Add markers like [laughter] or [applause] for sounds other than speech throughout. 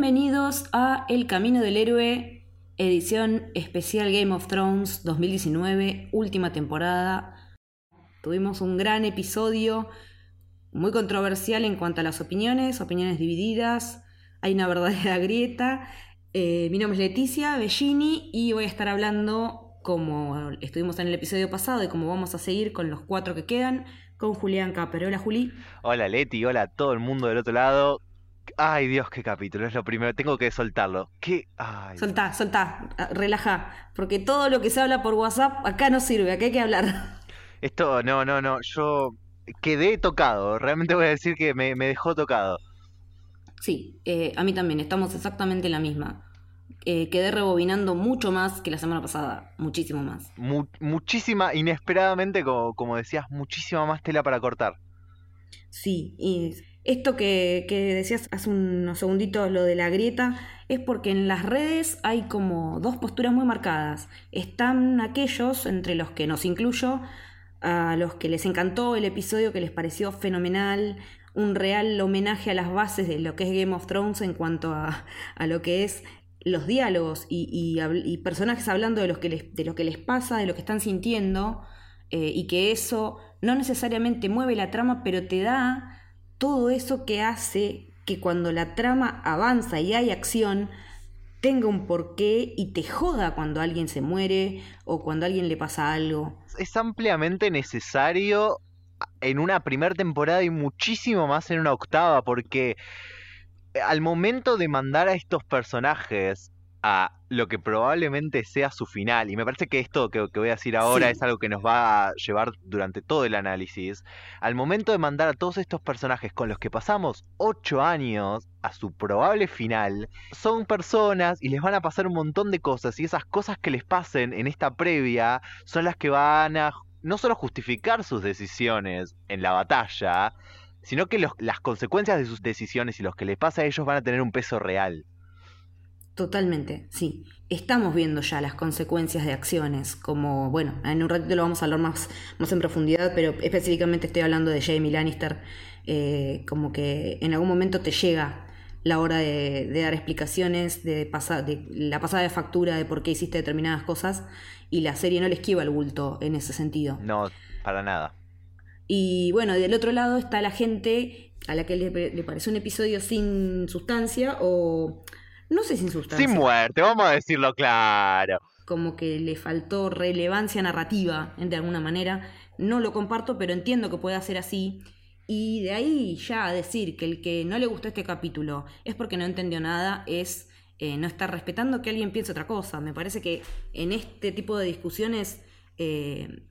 bienvenidos a El Camino del Héroe, edición especial Game of Thrones 2019, última temporada. Tuvimos un gran episodio, muy controversial en cuanto a las opiniones, opiniones divididas, hay una verdadera [laughs] grieta. Eh, mi nombre es Leticia Bellini y voy a estar hablando, como estuvimos en el episodio pasado y como vamos a seguir con los cuatro que quedan, con Julián Caper. Hola Juli. Hola Leti, hola a todo el mundo del otro lado. Ay Dios, qué capítulo, es lo primero, tengo que soltarlo. ¿Qué? Ay. Soltá, soltá, relaja, porque todo lo que se habla por WhatsApp acá no sirve, acá hay que hablar. [laughs] Esto, no, no, no, yo quedé tocado, realmente voy a decir que me, dejó tocado. Sí, eh, a mí también, estamos exactamente en la misma. Eh, quedé rebobinando mucho más que la semana pasada, muchísimo más. muchísima, inesperadamente, como, como decías, muchísima más tela para cortar. Sí, y esto que, decías hace unos segunditos, lo de la grieta, es porque en las redes hay como dos posturas muy marcadas. Están aquellos, entre los que nos incluyo, a los que les encantó el episodio, que les pareció fenomenal, un real homenaje a las bases de lo que es Game of Thrones en cuanto a, lo que es los diálogos y, personajes hablando de, que les, de lo que les pasa, de lo que están sintiendo, eh, y que eso no necesariamente mueve la trama, pero te da todo eso que hace que cuando la trama avanza y hay acción, tenga un porqué y te joda cuando alguien se muere o cuando a alguien le pasa algo. Es ampliamente necesario en una primera temporada y muchísimo más en una octava, porque al momento de mandar a estos personajes a lo que probablemente sea su final. Y me parece que esto que, voy a decir ahora es algo que nos va a llevar durante todo el análisis. Al momento de mandar a todos estos personajes con los que pasamos ocho años a su probable final, son personas y les van a pasar un montón de cosas. Y esas cosas que les pasen en esta previa son las que van a no solo justificar sus decisiones en la batalla, sino que las consecuencias de sus decisiones y los que les pasa a ellos van a tener un peso real. Totalmente, sí. Estamos viendo ya las consecuencias de acciones, como, bueno, en un ratito lo vamos a hablar más, más en profundidad, pero específicamente estoy hablando de Jamie Lannister, eh, como que en algún momento te llega la hora de, dar explicaciones de, de la pasada de factura de por qué hiciste determinadas cosas y la serie no le esquiva el bulto en ese sentido. No, para nada. Y bueno, del otro lado está la gente a la que le, le parece un episodio sin sustancia o no sé sin sustancia. Sin muerte, vamos a decirlo claro. Como que le faltó relevancia narrativa, de alguna manera. No lo comparto, pero entiendo que pueda ser así. Y de ahí ya decir que el que no le gustó este capítulo es porque no entendió nada, es eh, no estar respetando que alguien piense otra cosa. Me parece que en este tipo de discusiones eh,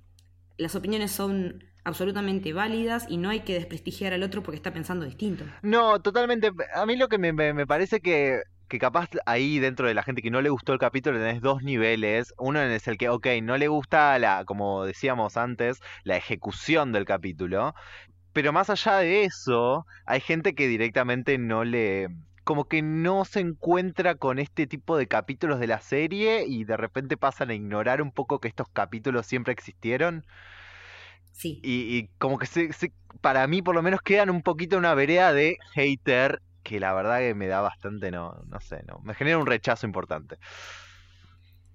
las opiniones son absolutamente válidas y no hay que desprestigiar al otro porque está pensando distinto. No, totalmente. A mí lo que me parece que que capaz ahí dentro de la gente que no le gustó el capítulo tenés dos niveles. Uno es el que, ok, no le gusta la, como decíamos antes, la ejecución del capítulo. Pero más allá de eso, hay gente que directamente no le, como que no se encuentra con este tipo de capítulos de la serie y de repente pasan a ignorar un poco que estos capítulos siempre existieron. Sí. Y, como que se, para mí por lo menos quedan un poquito una vereda de hater que la verdad que me da bastante, no, no sé, no, me genera un rechazo importante.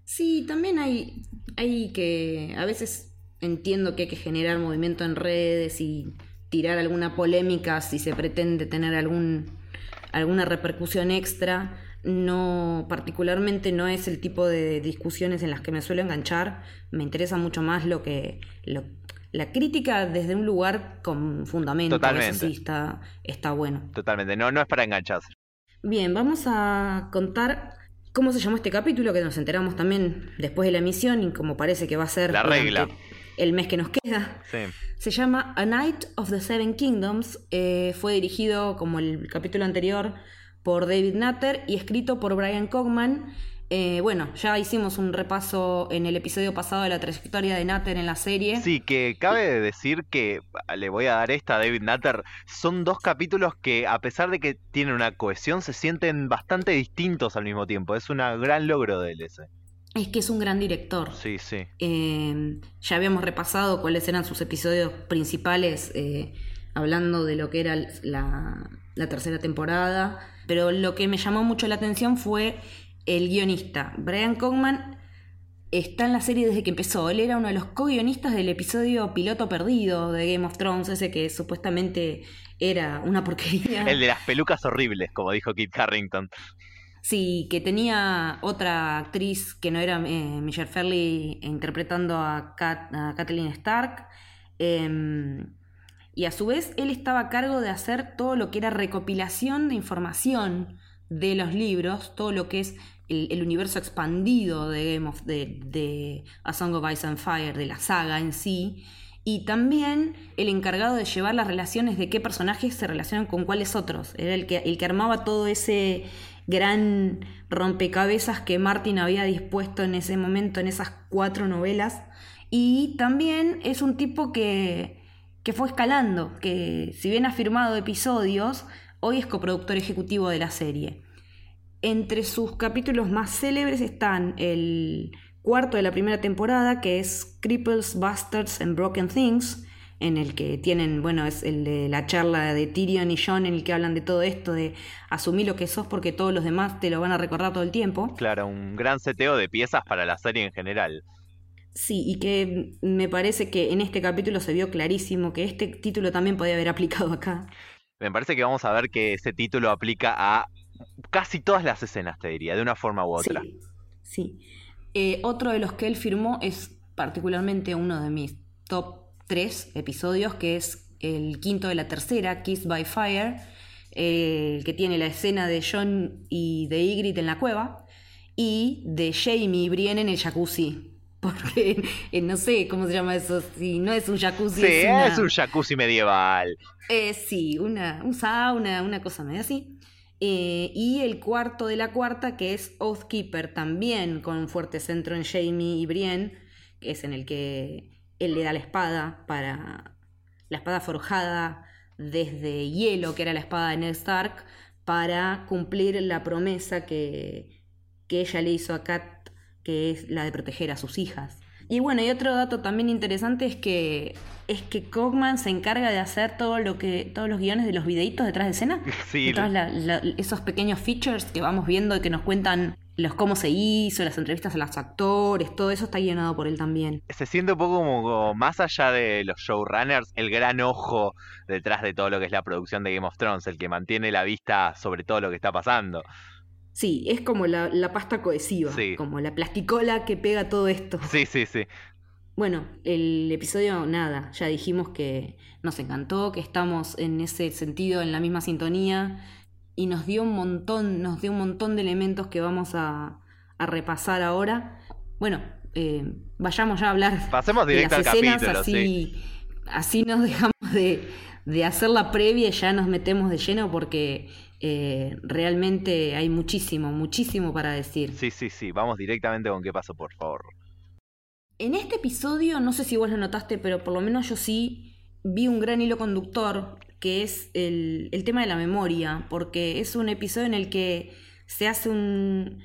Sí, también hay, hay que, a veces entiendo que hay que generar movimiento en redes y tirar alguna polémica si se pretende tener algún, alguna repercusión extra. No, particularmente no es el tipo de discusiones en las que me suelo enganchar. Me interesa mucho más lo que, la crítica desde un lugar con fundamento. Totalmente. sí está, está bueno. Totalmente, no, no es para engancharse. Bien, vamos a contar cómo se llamó este capítulo, que nos enteramos también después de la emisión y como parece que va a ser la regla. el mes que nos queda. Sí. Se llama A Night of the Seven Kingdoms. Eh, fue dirigido, como el capítulo anterior, por David Nutter y escrito por Brian Cogman eh, bueno, ya hicimos un repaso en el episodio pasado de la trayectoria de Natter en la serie. Sí, que cabe decir que le voy a dar esta a David Natter. Son dos capítulos que, a pesar de que tienen una cohesión, se sienten bastante distintos al mismo tiempo. Es un gran logro de él ese. Es que es un gran director. Sí, sí. Eh, ya habíamos repasado cuáles eran sus episodios principales, eh, hablando de lo que era la, la tercera temporada Pero lo que me llamó mucho la atención fue el guionista. Brian Cogman está en la serie desde que empezó. Él era uno de los co-guionistas del episodio piloto perdido de Game of Thrones, ese que supuestamente era una porquería. El de las pelucas horribles, como dijo Kit Harrington. Sí, que tenía otra actriz que no era eh, Michelle Fairley interpretando a, Kathleen Stark. Em, y a su vez él estaba a cargo de hacer todo lo que era recopilación de información de los libros, todo lo que es el, universo expandido de Game of de, A Song of Ice and Fire, de la saga en sí, y también el encargado de llevar las relaciones de qué personajes se relacionan con cuáles otros. Era el que, el que armaba todo ese gran rompecabezas que Martin había dispuesto en ese momento, en esas cuatro novelas. Y también es un tipo que, que fue escalando, que si bien ha firmado episodios, hoy es coproductor ejecutivo de la serie. Entre sus capítulos más célebres están el cuarto de la primera temporada, que es Cripples, Bastards and Broken Things, en el que tienen, bueno, es el de la charla de Tyrion y John en el que hablan de todo esto, de asumir lo que sos porque todos los demás te lo van a recordar todo el tiempo. Claro, un gran seteo de piezas para la serie en general. Sí, y que me parece que en este capítulo se vio clarísimo que este título también podía haber aplicado acá. Me parece que vamos a ver que ese título aplica a casi todas las escenas, te diría, de una forma u otra. Sí. Eh, otro de los que él firmó es particularmente uno de mis top tres episodios, que es el quinto de la tercera, Kiss by Fire, el que tiene la escena de John y de Ygritte en la cueva, y de Jamie y Brienne en el jacuzzi. Porque no sé cómo se llama eso, si no es un jacuzzi. Sí, es, un jacuzzi medieval. Eh, sí, una, un sauna, una cosa medio así. Eh, y el cuarto de la cuarta, que es Oathkeeper, también con un fuerte centro en Jamie y Brienne, que es en el que él le da la espada para. la espada forjada desde hielo, que era la espada de Ned Stark, para cumplir la promesa que, que ella le hizo a Kat, que es la de proteger a sus hijas. Y bueno, y otro dato también interesante es que es que Cogman se encarga de hacer todo lo que todos los guiones de los videitos detrás de escena. [laughs] Sí. esos pequeños features que vamos viendo y que nos cuentan los cómo se hizo, las entrevistas a los actores, todo eso está guionado por él también. Se siente un poco como, más allá de los showrunners, el gran ojo detrás de todo lo que es la producción de Game of Thrones, el que mantiene la vista sobre todo lo que está pasando. Sí, es como la, la pasta cohesiva, como la plasticola que pega todo esto. Sí, sí, sí. Bueno, el episodio, nada, ya dijimos que nos encantó, que estamos en ese sentido en la misma sintonía y nos dio un montón, nos dio un montón de elementos que vamos a, repasar ahora. Bueno, eh, vayamos ya a hablar Pasemos directo de las escenas, así, así nos dejamos de, de, hacer la previa y ya nos metemos de lleno porque eh, realmente hay muchísimo, muchísimo para decir. Sí, sí, sí, vamos directamente con qué pasó, por favor. En este episodio, no sé si vos lo notaste, pero por lo menos yo sí vi un gran hilo conductor, que es el, tema de la memoria, porque es un episodio en el que se hace un,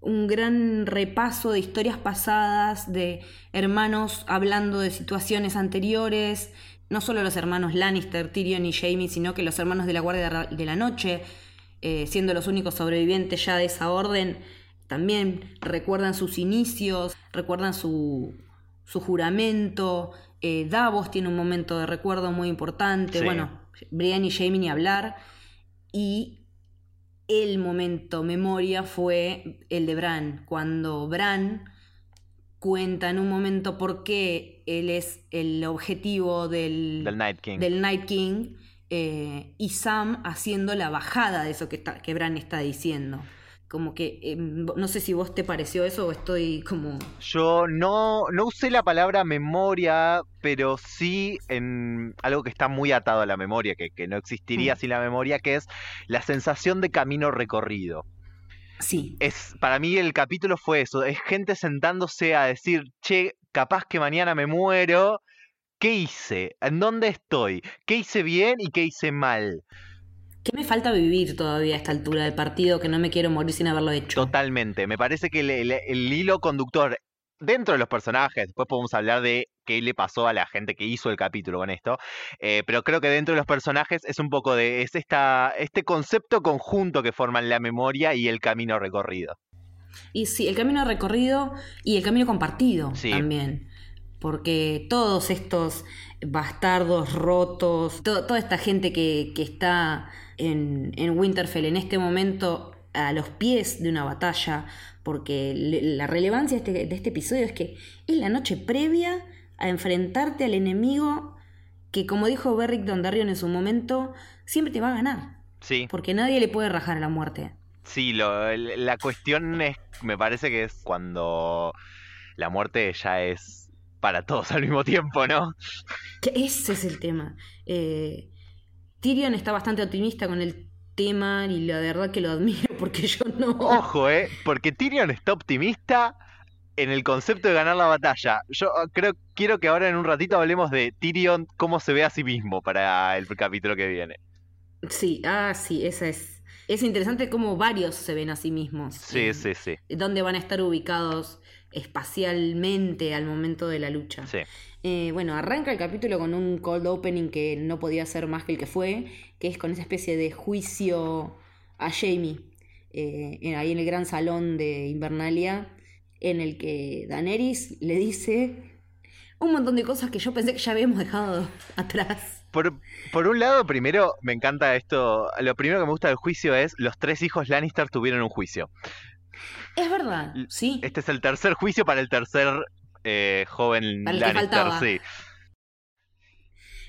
un gran repaso de historias pasadas, de hermanos hablando de situaciones anteriores, no solo los hermanos Lannister, Tyrion y Jamie, sino que los hermanos de la Guardia de la Noche, eh, siendo los únicos sobrevivientes ya de esa orden, también recuerdan sus inicios, recuerdan su, su juramento. Eh, Davos tiene un momento de recuerdo muy importante. Bueno, Brian y Jamie ni hablar. Y el momento memoria fue el de Bran, cuando Bran cuenta en un momento por qué él es el objetivo del, del Night King, del Night King eh, y Sam haciendo la bajada de eso que, que Bran está diciendo. Como que eh, no sé si vos te pareció eso o estoy como yo no no usé la palabra memoria pero sí en algo que está muy atado a la memoria que, que no existiría mm. sin la memoria que es la sensación de camino recorrido sí es para mí el capítulo fue eso es gente sentándose a decir che capaz que mañana me muero qué hice en dónde estoy qué hice bien y qué hice mal ¿Qué me falta vivir todavía a esta altura del partido que no me quiero morir sin haberlo hecho? Totalmente. Me parece que el, hilo conductor dentro de los personajes, después podemos hablar de qué le pasó a la gente que hizo el capítulo con esto, eh, pero creo que dentro de los personajes es un poco de, es esta, este concepto conjunto que forman la memoria y el camino recorrido. Y sí, el camino recorrido y el camino compartido Sí. también. Porque todos estos bastardos rotos, to- toda esta gente que, que está en, en Winterfell en este momento a los pies de una batalla, porque la relevancia de este, de este episodio es que es la noche previa a enfrentarte al enemigo que, como dijo Beric Dondarrion en su momento, siempre te va a ganar. Sí, Porque nadie le puede rajar a la muerte. sí, lo, la cuestión es, me parece que es cuando la muerte ya es para todos al mismo tiempo, ¿no? Que ese es el tema. Eh, Tyrion está bastante optimista con el tema y la verdad que lo admiro porque yo no. Ojo, ¿eh? Porque Tyrion está optimista en el concepto de ganar la batalla. Yo ah, creo, quiero que ahora en un ratito hablemos de Tyrion, cómo se ve a sí mismo para el capítulo que viene. Sí, ah, sí, esa es. Es interesante cómo varios se ven a sí mismos. Sí, sí, sí. Dónde van a estar ubicados espacialmente al momento de la lucha. Sí. Eh, bueno, arranca el capítulo con un cold opening que no podía ser más que el que fue, que es con esa especie de juicio a Jamie, eh, en- ahí en el gran salón de Invernalia, en el que Daenerys le dice un montón de cosas que yo pensé que ya habíamos dejado [laughs] atrás. Por, por un lado, primero, me encanta esto. Lo primero que me gusta del juicio es los tres hijos Lannister tuvieron un juicio. Es verdad, sí. Este es el tercer juicio para el tercer eh, joven Para el Lannister, sí.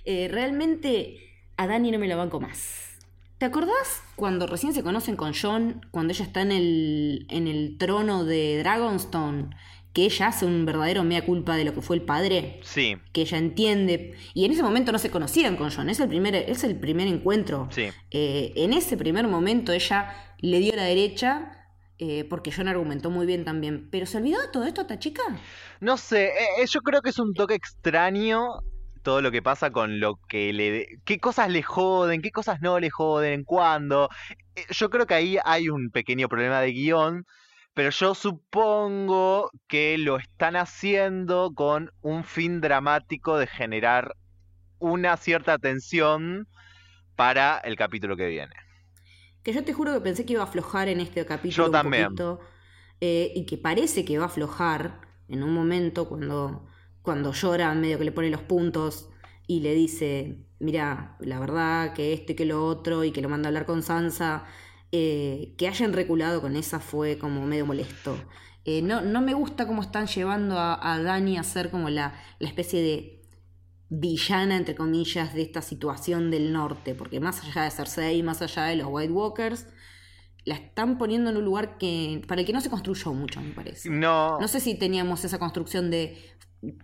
Eh, realmente a Dani no me la banco más. ¿Te acordás cuando recién se conocen con John, cuando ella está en el, en el trono de Dragonstone, que ella hace un verdadero mea culpa de lo que fue el padre? Sí, Que ella entiende. Y en ese momento no se conocían con John, es el primer, es el primer encuentro. sí. Eh, en ese primer momento ella le dio la derecha. Eh, porque John argumentó muy bien también. Pero ¿se olvidó de todo esto esta chica? No sé, eh, eh, yo creo que es un toque extraño todo lo que pasa con lo que le... ¿Qué cosas le joden? ¿Qué cosas no le joden? ¿Cuándo? Eh, Yo creo que ahí hay un pequeño problema de guion, pero yo supongo que lo están haciendo con un fin dramático de generar una cierta tensión para el capítulo que viene. Que yo te juro que pensé que iba a aflojar en este capítulo. Yo un también. poquito, eh, y que parece que va a aflojar en un momento cuando, cuando llora, medio que le pone los puntos y le dice: Mira, la verdad que esto y que lo otro, y que lo manda a hablar con Sansa. eh, que hayan reculado con esa fue como medio molesto. Eh, no, no me gusta cómo están llevando a, a Dani a ser como la, la especie de villana, entre comillas, de esta situación del norte, porque más allá de Cersei, más allá de los White Walkers, la están poniendo en un lugar que para el que no se construyó mucho, me parece. No, No sé si teníamos esa construcción de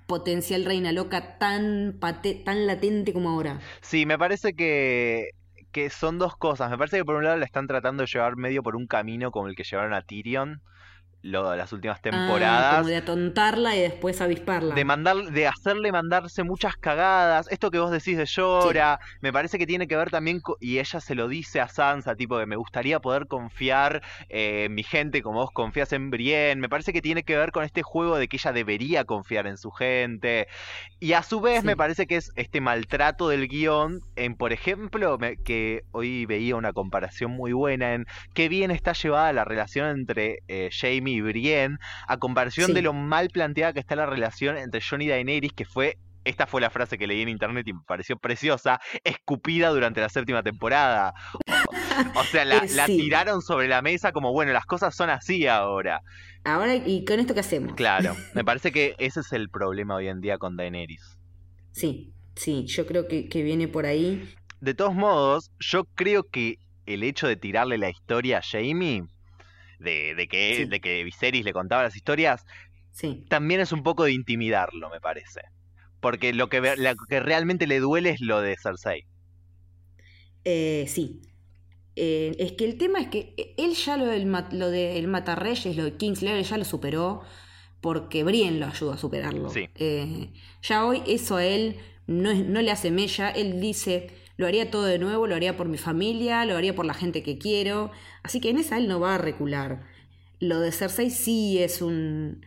potencial reina loca tan, pate- tan latente como ahora. Sí, me parece que, que son dos cosas. Me parece que por un lado la están tratando de llevar medio por un camino como el que llevaron a Tyrion lo, las últimas Ah, temporadas. como de atontarla y después avisparla. de mandar, de hacerle mandarse muchas cagadas. Esto que vos decís de llora, me parece que tiene que ver también, y ella se lo dice a Sansa, tipo que me gustaría poder confiar eh, en mi gente como vos confías en Brienne. Me parece que tiene que ver con este juego de que ella debería confiar en su gente. Y a su vez Sí. me parece que es este maltrato del guion en, por ejemplo, me- que hoy veía una comparación muy buena en qué bien está llevada la relación entre eh, Jamie y Brienne, a comparación Sí. de lo mal planteada que está la relación entre Jon y Daenerys, que fue, esta fue la frase que leí en internet y me pareció preciosa, escupida durante la séptima temporada. O, o sea, la, [laughs] Eh, la tiraron sobre la mesa como, bueno, las cosas son así ahora. Ahora, ¿y con esto qué hacemos? Claro, [laughs] me parece que ese es el problema hoy en día con Daenerys. Sí, sí, yo creo que, que viene por ahí. De todos modos, yo creo que el hecho de tirarle la historia a Jamie, de, de que, Sí. de que Viserys le contaba las historias, Sí. también es un poco de intimidarlo, me parece. Porque lo que, lo que realmente le duele es lo de Cersei. Eh, sí. Eh, es que el tema es que él ya lo del, lo del Matarreyes, lo de Kingslayer, ya lo superó porque Brienne lo ayudó a superarlo. Sí. Eh, ya hoy eso a él no, es- no le hace mella. Él dice, lo haría todo de nuevo, lo haría por mi familia, lo haría por la gente que quiero. Así que en esa él no va a recular. Lo de Cersei sí es un...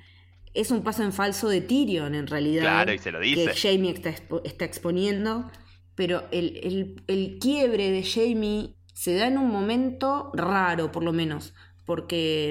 es un paso en falso de Tyrion en realidad. Claro, y se lo dice. Que Jamie está, expo- está exponiendo. Pero el, el- el quiebre de Jamie se da en un momento raro, por lo menos. Porque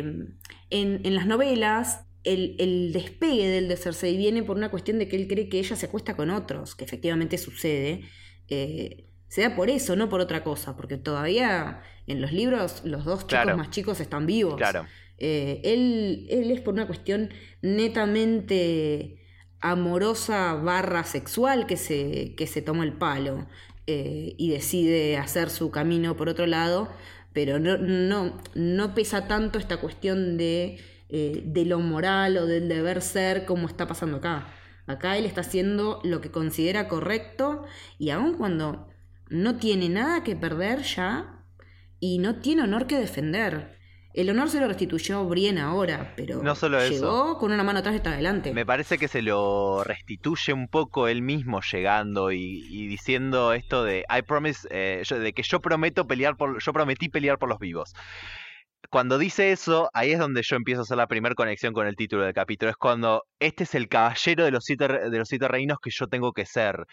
en, en las novelas el, el despegue del de Cersei viene por una cuestión de que él cree que ella se acuesta con otros, que efectivamente sucede. Eh, se da por eso, no por otra cosa, porque todavía en los libros los dos chicos Claro. más chicos están vivos. Claro. Eh, él, él es por una cuestión netamente amorosa barra sexual que se, que se toma el palo eh, y decide hacer su camino por otro lado, pero no, no, no pesa tanto esta cuestión de, eh, de lo moral o del deber ser como está pasando acá. Acá él está haciendo lo que considera correcto y aun cuando no tiene nada que perder ya y no tiene honor que defender. El honor se lo restituyó Brienne ahora, pero No solo eso. llegó con una mano atrás y está adelante. Me parece que se lo restituye un poco él mismo llegando y, y diciendo esto de I promise, eh, yo- de que yo prometo pelear por, yo prometí pelear por los vivos. Cuando dice eso, ahí es donde yo empiezo a hacer la primera conexión con el título del capítulo. Es cuando este es el caballero de los siete, re- de los siete reinos que yo tengo que ser.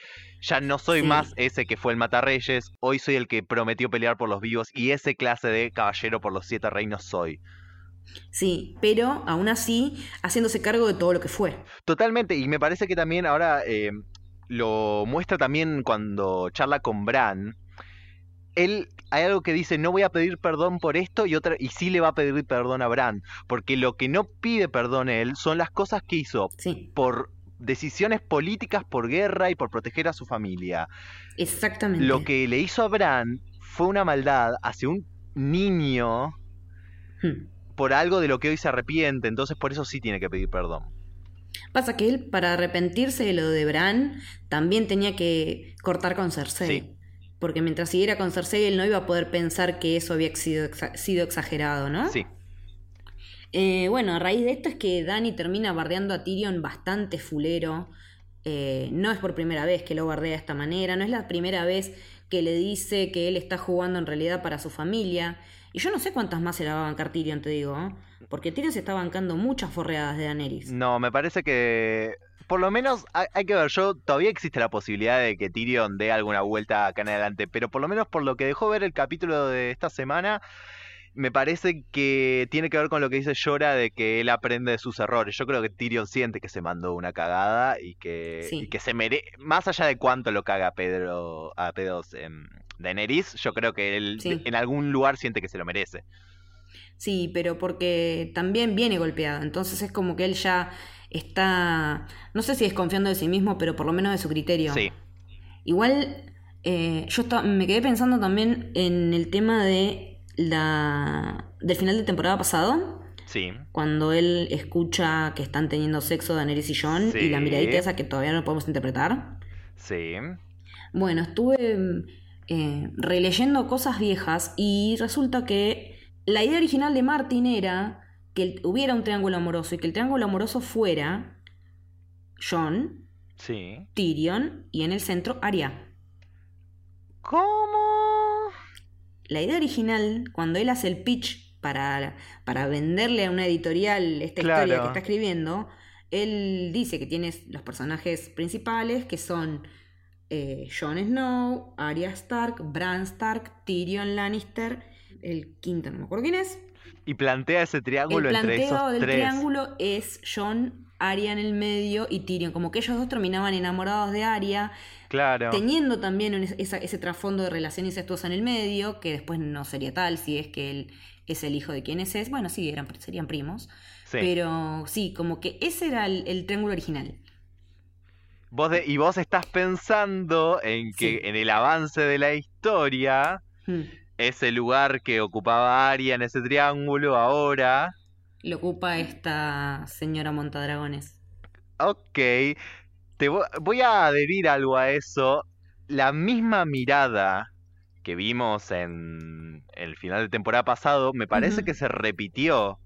Ya no soy Sí. más ese que fue el matarreyes, hoy soy el que prometió pelear por los vivos y ese clase de caballero por los siete reinos soy. Sí, pero aún así haciéndose cargo de todo lo que fue. Totalmente, y me parece que también ahora eh, lo muestra también cuando charla con Bran. Él hay algo que dice no voy a pedir perdón por esto y otra y sí le va a pedir perdón a Bran, porque lo que no pide perdón él son las cosas que hizo Sí, por decisiones políticas, por guerra y por proteger a su familia. exactamente. Lo que le hizo a Bran fue una maldad hacia un niño Hmm. por algo de lo que hoy se arrepiente, entonces por eso sí tiene que pedir perdón. Pasa que él, para arrepentirse de lo de Bran, también tenía que cortar con Cersei. Sí. Porque mientras siguiera con Cersei, él no iba a poder pensar que eso había sido, exa- sido exagerado, ¿no? Sí. Eh, bueno, a raíz de esto es que Dani termina bardeando a Tyrion bastante fulero. Eh, no es por primera vez que lo bardea de esta manera, no es la primera vez que le dice que él está jugando en realidad para su familia. Y yo no sé cuántas más se la va a bancar Tyrion, te digo, ¿eh? porque Tyrion se está bancando muchas forreadas de Daenerys. No, me parece que por lo menos hay, hay que ver, yo todavía existe la posibilidad de que Tyrion dé alguna vuelta acá en adelante, pero por lo menos por lo que dejó ver el capítulo de esta semana, me parece que tiene que ver con lo que dice Llora de que él aprende de sus errores. Yo creo que Tyrion siente que se mandó una cagada y que, Sí. y que se merece, más allá de cuánto lo caga Pedro, a Pedro em, Daenerys, yo creo que él Sí. en algún lugar siente que se lo merece. Sí, pero porque también viene golpeado. Entonces es como que él ya está, no sé si desconfiando de sí mismo, pero por lo menos de su criterio. Sí, Igual, eh, yo me quedé pensando también en el tema de la del final de temporada pasado, sí. cuando él escucha que están teniendo sexo Daenerys y John y la miradita esa que todavía no podemos interpretar. Sí. Bueno, estuve eh, releyendo cosas viejas y resulta que la idea original de Martin era que hubiera un triángulo amoroso y que el triángulo amoroso fuera John, Sí. Tyrion y en el centro Arya. ¿Cómo? La idea original, cuando él hace el pitch para, para venderle a una editorial esta Claro. historia que está escribiendo, él dice que tiene los personajes principales que son eh, Jon Snow, Arya Stark, Bran Stark, Tyrion Lannister, el quinto no me acuerdo quién es. Y plantea ese El triángulo entre planteo esos del tres. triángulo es Jon, Arya en el medio y Tyrion, como que ellos dos terminaban enamorados de Arya, Claro. teniendo también esa- ese trasfondo de relación incestuosa en el medio, que después no sería tal si es que él es el hijo de quienes es. Bueno, sí, eran, serían primos. Sí. Pero sí, como que ese era el, el triángulo original. Vos de- y vos estás pensando en que Sí. en el avance de la historia, Hmm. Ese lugar que ocupaba Aria en ese triángulo ahora. Lo ocupa esta señora Montadragones. Ok. Te vo- voy a adherir algo a eso. La misma mirada que vimos en el final de temporada pasado, me parece que se repitió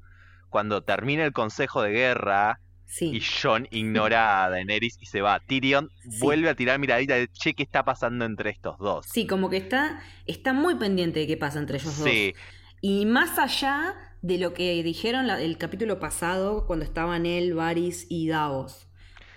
cuando termina el consejo de guerra Sí. y Jon ignora a Daenerys y se va. Tyrion Sí. vuelve a tirar miradita de che, ¿qué está pasando entre estos dos? Sí, como que está, está muy pendiente de qué pasa entre ellos dos. Sí, Y más allá de lo que dijeron la- el capítulo pasado cuando estaban él, Varys y Davos.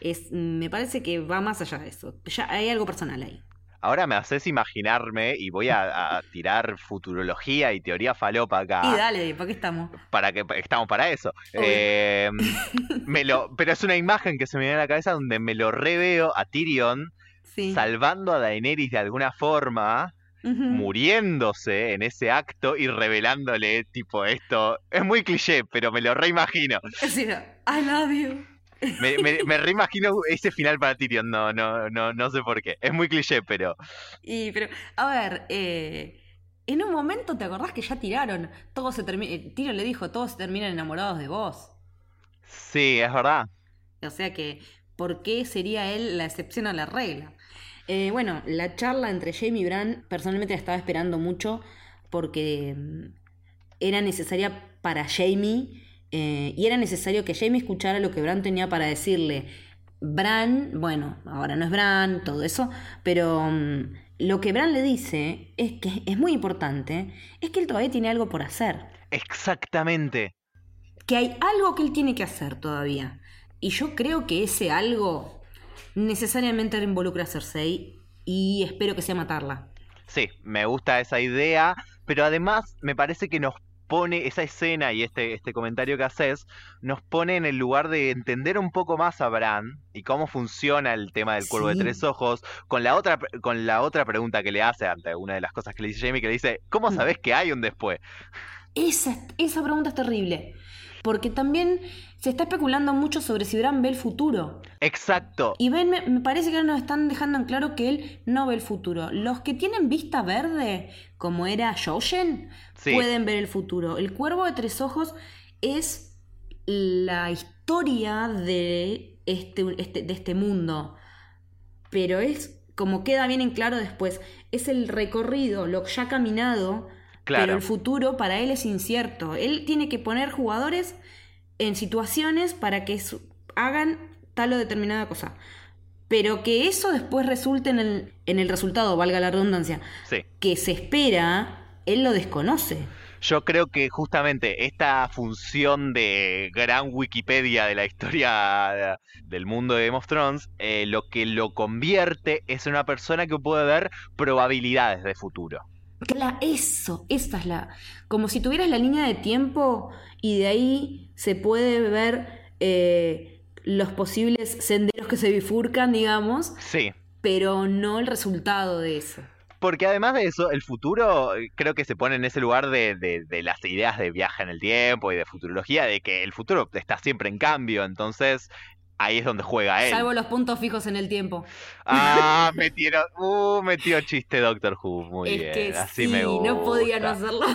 Es, me parece que va más allá de eso. Ya hay algo personal ahí. Ahora me haces imaginarme y voy a, a [laughs] tirar futurología y teoría falopa acá. Y dale, ¿para qué estamos? para que estamos para eso. Eh, [laughs] me lo, pero es una imagen que se me viene a la cabeza donde me lo reveo a Tyrion Sí. salvando a Daenerys de alguna forma, muriéndose en ese acto y revelándole tipo esto. Es muy cliché, pero me lo reimagino. Sí, I love you. Me, me, me reimagino ese final para Tyrion, no, no, no, no sé por qué. Es muy cliché, pero Y, pero, a ver, eh, en un momento te acordás que ya tiraron. Todos se. Tyrion le dijo, todos se terminan enamorados de vos. sí, es verdad. O sea que, ¿por qué sería él la excepción a la regla? Eh, bueno, la charla entre Jamie y Bran, personalmente la estaba esperando mucho porque mm, era necesaria para Jamie eh, y era necesario que Jamie escuchara lo que Bran tenía para decirle. Bran, bueno, ahora no es Bran, todo eso, pero mm, lo que Bran le dice es que es muy importante, es que él todavía tiene algo por hacer Exactamente. que hay algo que él tiene que hacer todavía. Y yo creo que ese algo necesariamente involucra a Cersei y espero que sea matarla. Sí, me gusta esa idea, pero además me parece que nos pone esa escena y este, este comentario que haces, nos pone en el lugar de entender un poco más a Bran y cómo funciona el tema del cuervo Sí. de tres ojos, con la otra con la otra pregunta que le hace ante una de las cosas que le dice Jamie, que le dice, ¿cómo Mm. sabes que hay un después? Esa, esa pregunta es terrible. Porque también se está especulando mucho sobre si Bran ve el futuro. Exacto. Y ven, me, parece que nos están dejando en claro que él no ve el futuro. Los que tienen vista verde, como era Joshen, Sí. pueden ver el futuro. El cuervo de tres ojos es la historia de este, este- de este mundo. Pero es, como queda bien en claro después, es el recorrido, lo ya caminado, Claro. pero el futuro para él es incierto. Él tiene que poner jugadores en situaciones para que hagan tal o determinada cosa. Pero que eso después resulte en el, en el resultado, valga la redundancia, Sí. que se espera, él lo desconoce. Yo creo que justamente esta función de gran Wikipedia de la historia del mundo de Game of Thrones, eh, lo que lo convierte es en una persona que puede ver probabilidades de futuro. Cla- eso, esa es la. Como si tuvieras la línea de tiempo y de ahí se puede ver eh, los posibles senderos que se bifurcan, digamos, Sí. pero no el resultado de eso. Porque además de eso, el futuro eh, creo que se pone en ese lugar de, de- de las ideas de viaje en el tiempo y de futurología, de que el futuro está siempre en cambio, entonces ahí es donde juega él. Salvo los puntos fijos en el tiempo. Ah, [laughs] metieron, uh, metió chiste Doctor Who, muy es bien, que así sí, me gusta. no podía no hacerlo. [laughs]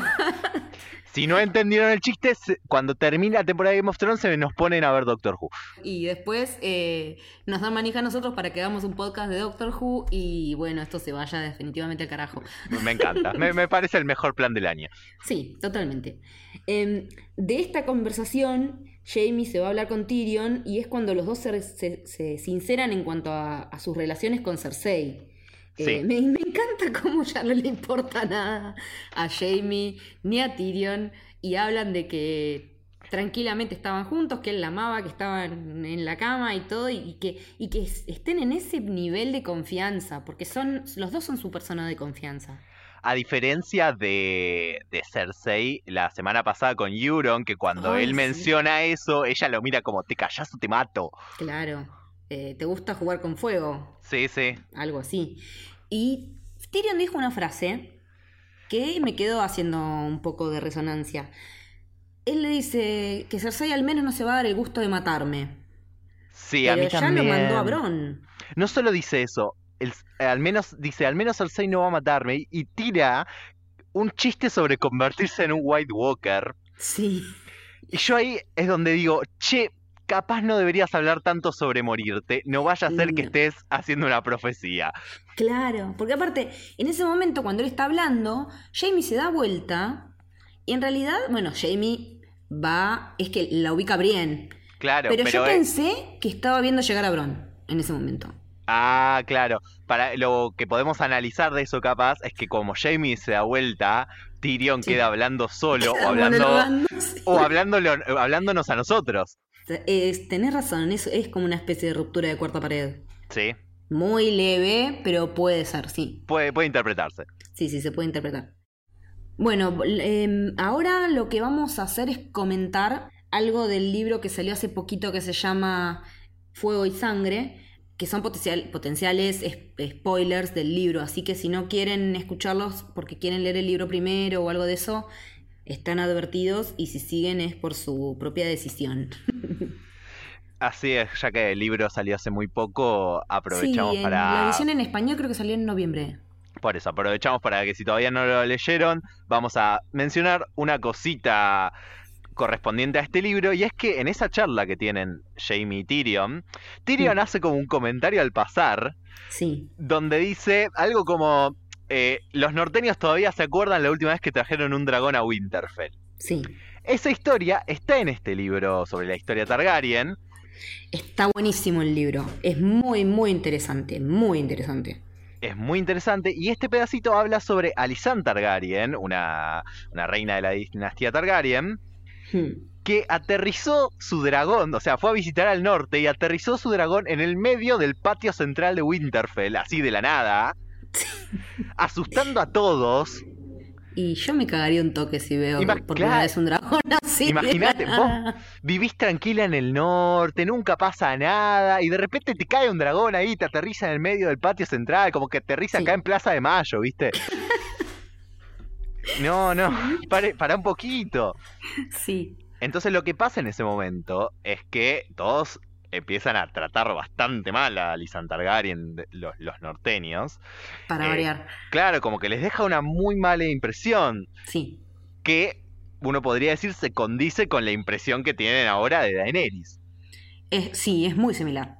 Si no entendieron el chiste, cuando termina la temporada de Game of Thrones se nos ponen a ver Doctor Who. y después eh, nos dan manija a nosotros para que hagamos un podcast de Doctor Who y bueno, esto se vaya definitivamente al carajo. Me encanta, me, me parece el mejor plan del año. Sí, totalmente. Em, de esta conversación, Jamie se va a hablar con Tyrion y es cuando los dos se, se- se sinceran en cuanto a, a sus relaciones con Cersei. Eh, me, me encanta cómo ya no le importa nada a Jamie ni a Tyrion y hablan de que tranquilamente estaban juntos, que él la amaba, que estaban en la cama y todo, y que, y que estén en ese nivel de confianza, porque son los dos son su persona de confianza. A diferencia de, de Cersei la semana pasada con Euron, que cuando Ay, él sí. menciona eso, ella lo mira como te callas o te mato. Claro. Eh, ¿Te gusta jugar con fuego? Sí, sí. Algo así. Y Tyrion dijo una frase que me quedó haciendo un poco de resonancia. Él le dice que Cersei al menos no se va a dar el gusto de matarme. Sí, a mí ya también. lo mandó a Bron. No solo dice eso, el- al menos dice, al menos Cersei no va a matarme y, tira un chiste sobre convertirse en un White Walker. Sí. Y yo ahí es donde digo, che, capaz no deberías hablar tanto sobre morirte, no vaya a ser que estés haciendo una profecía. Claro. Porque aparte, en ese momento cuando él está hablando, Jamie se da vuelta. Y en realidad, bueno, Jamie va. Es que la ubica bien. Claro, Pero, pero, yo eh, pensé que estaba viendo llegar a Bron en ese momento. Ah, claro. Para lo que podemos analizar de eso capaz es que como Jamie se da vuelta, Tyrion Sí. queda hablando solo o [laughs] hablando o hablándolo, hablándonos a nosotros. Es- tenés razón, es, es como una especie de ruptura de cuarta pared. Sí, Muy leve, pero puede ser, sí. puede, puede interpretarse. Sí, sí, se puede interpretar. Bueno, em, ahora lo que vamos a hacer es comentar algo del libro que salió hace poquito que se llama Fuego y Sangre, que son potencial- potenciales es- spoilers del libro, así que si no quieren escucharlos porque quieren leer el libro primero o algo de eso, están advertidos y si siguen es por su propia decisión. [laughs] Así es, ya que el libro salió hace muy poco, aprovechamos sí, en para... la edición en español creo que salió en noviembre. Por eso, aprovechamos para que si todavía no lo leyeron, vamos a mencionar una cosita correspondiente a este libro, y es que en esa charla que tienen Jamie y Tyrion, Tyrion hace como un comentario al pasar, Sí, donde dice algo como, eh, los norteños todavía se acuerdan la última vez que trajeron un dragón a Winterfell. sí. Esa historia está en este libro sobre la historia Targaryen, Está buenísimo el libro. Es muy, muy interesante. Muy interesante. es muy interesante, y este pedacito habla sobre Alicent Targaryen, una, una reina de la dinastía Targaryen, Hmm. que aterrizó su dragón, o sea, fue a visitar al norte y aterrizó su dragón en el medio del patio central de Winterfell, así de la nada, [laughs] asustando a todos. Y yo me cagaría un toque si veo por claro. vez un dragón [laughs] así. Imagínate, vos vivís tranquila en el norte, nunca pasa nada, y de repente te cae un dragón ahí, te aterriza en el medio del patio central, como que aterriza Sí. acá en Plaza de Mayo, ¿viste? [laughs] No, no, [laughs] para un poquito. Sí. Entonces lo que pasa en ese momento es que todos empiezan a tratar bastante mal a Lisan Targaryen, los, los norteños. Para Eh, variar. Claro, como que les deja una muy mala impresión Sí. que uno podría decir se condice con la impresión que tienen ahora de Daenerys. Es, sí, es muy similar.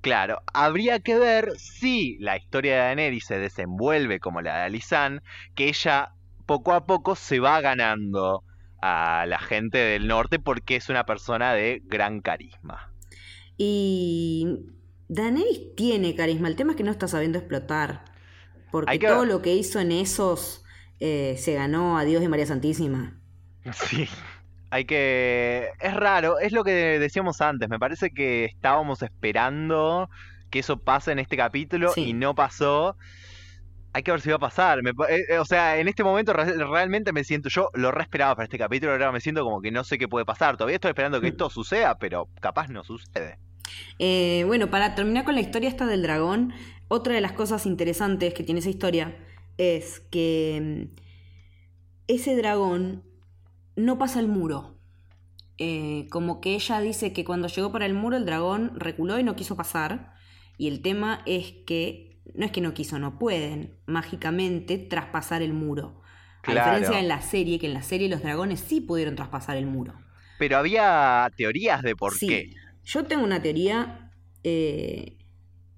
Claro, habría que ver si la historia de Daenerys se desenvuelve como la de Alisan, que ella poco a poco se va ganando a la gente del norte porque es una persona de gran carisma. Y Daenerys tiene carisma. El tema es que no está sabiendo explotar. Porque que- todo lo que hizo en esos eh, se ganó a Dios y María Santísima. [laughs] Sí. Hay que... Es raro, es lo que decíamos antes, me parece que estábamos esperando que eso pase en este capítulo Sí. y no pasó. Hay que ver si va a pasar. Me eh, eh, o sea, en este momento re- realmente me siento, yo lo re esperaba para este capítulo, ahora me siento como que no sé qué puede pasar. Todavía estoy esperando que Mm. esto suceda, pero capaz no sucede. Eh, bueno, para terminar con la historia esta del dragón, otra de las cosas interesantes que tiene esa historia es que mm, ese dragón no pasa el muro. Como que ella dice que cuando llegó para el muro el dragón reculó y no quiso pasar. Y el tema es que no es que no quiso, no pueden mágicamente traspasar el muro. A diferencia en la serie, que en la serie los dragones sí pudieron traspasar el muro. Pero había teorías de por Sí. qué. Yo tengo una teoría eh,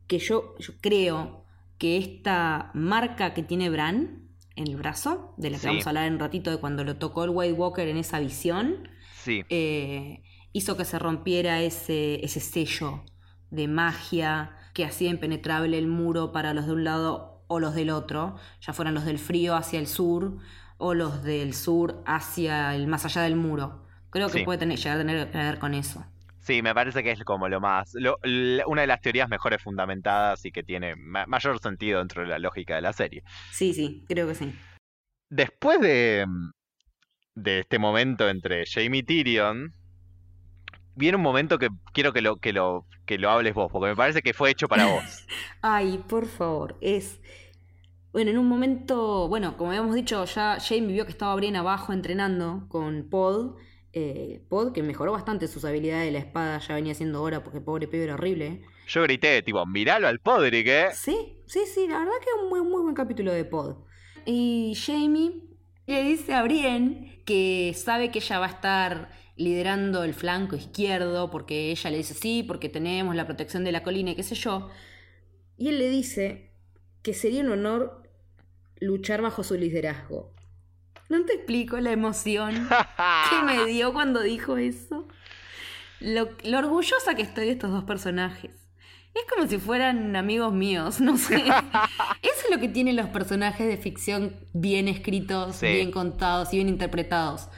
que yo, yo creo que esta marca que tiene Bran en el brazo, de la que Sí. vamos a hablar en un ratito de cuando lo tocó el White Walker en esa visión, Sí. eh, hizo que se rompiera ese, ese sello de magia que hacía impenetrable el muro para los de un lado o los del otro, ya fueran los del frío hacia el sur o los del sur hacia el más allá del muro. Creo que Sí. puede tener, llegar a tener que ver con eso. Sí, me parece que es como lo más, lo- una de las teorías mejores fundamentadas y que tiene ma- mayor sentido dentro de la lógica de la serie. Sí, sí, creo que sí. Después de, de este momento entre Jamie y Tyrion, viene un momento que quiero que lo, que lo, que lo hables vos, porque me parece que fue hecho para vos. [laughs] Ay, por favor, es... Bueno, en un momento, bueno, como habíamos dicho, ya Jane vio que estaba Brienne abajo entrenando con Pod. Eh, Pod, que mejoró bastante sus habilidades de la espada, ya venía siendo hora porque pobre pibe era horrible. Yo grité, tipo, miralo al Podrick, ¿eh? Sí, sí, sí, la verdad que es un muy, muy buen capítulo de Pod. Y Jamie le dice a Brienne que sabe que ella va a estar liderando el flanco izquierdo porque ella le dice sí, porque tenemos la protección de la colina y qué sé yo. Y él le dice que sería un honor luchar bajo su liderazgo. No te explico la emoción [laughs] que me dio cuando dijo eso. Lo, lo orgullosa que estoy de estos dos personajes. Es como si fueran amigos míos, no sé. [laughs] Eso es lo que tienen los personajes de ficción bien escritos, Sí. bien contados y bien interpretados.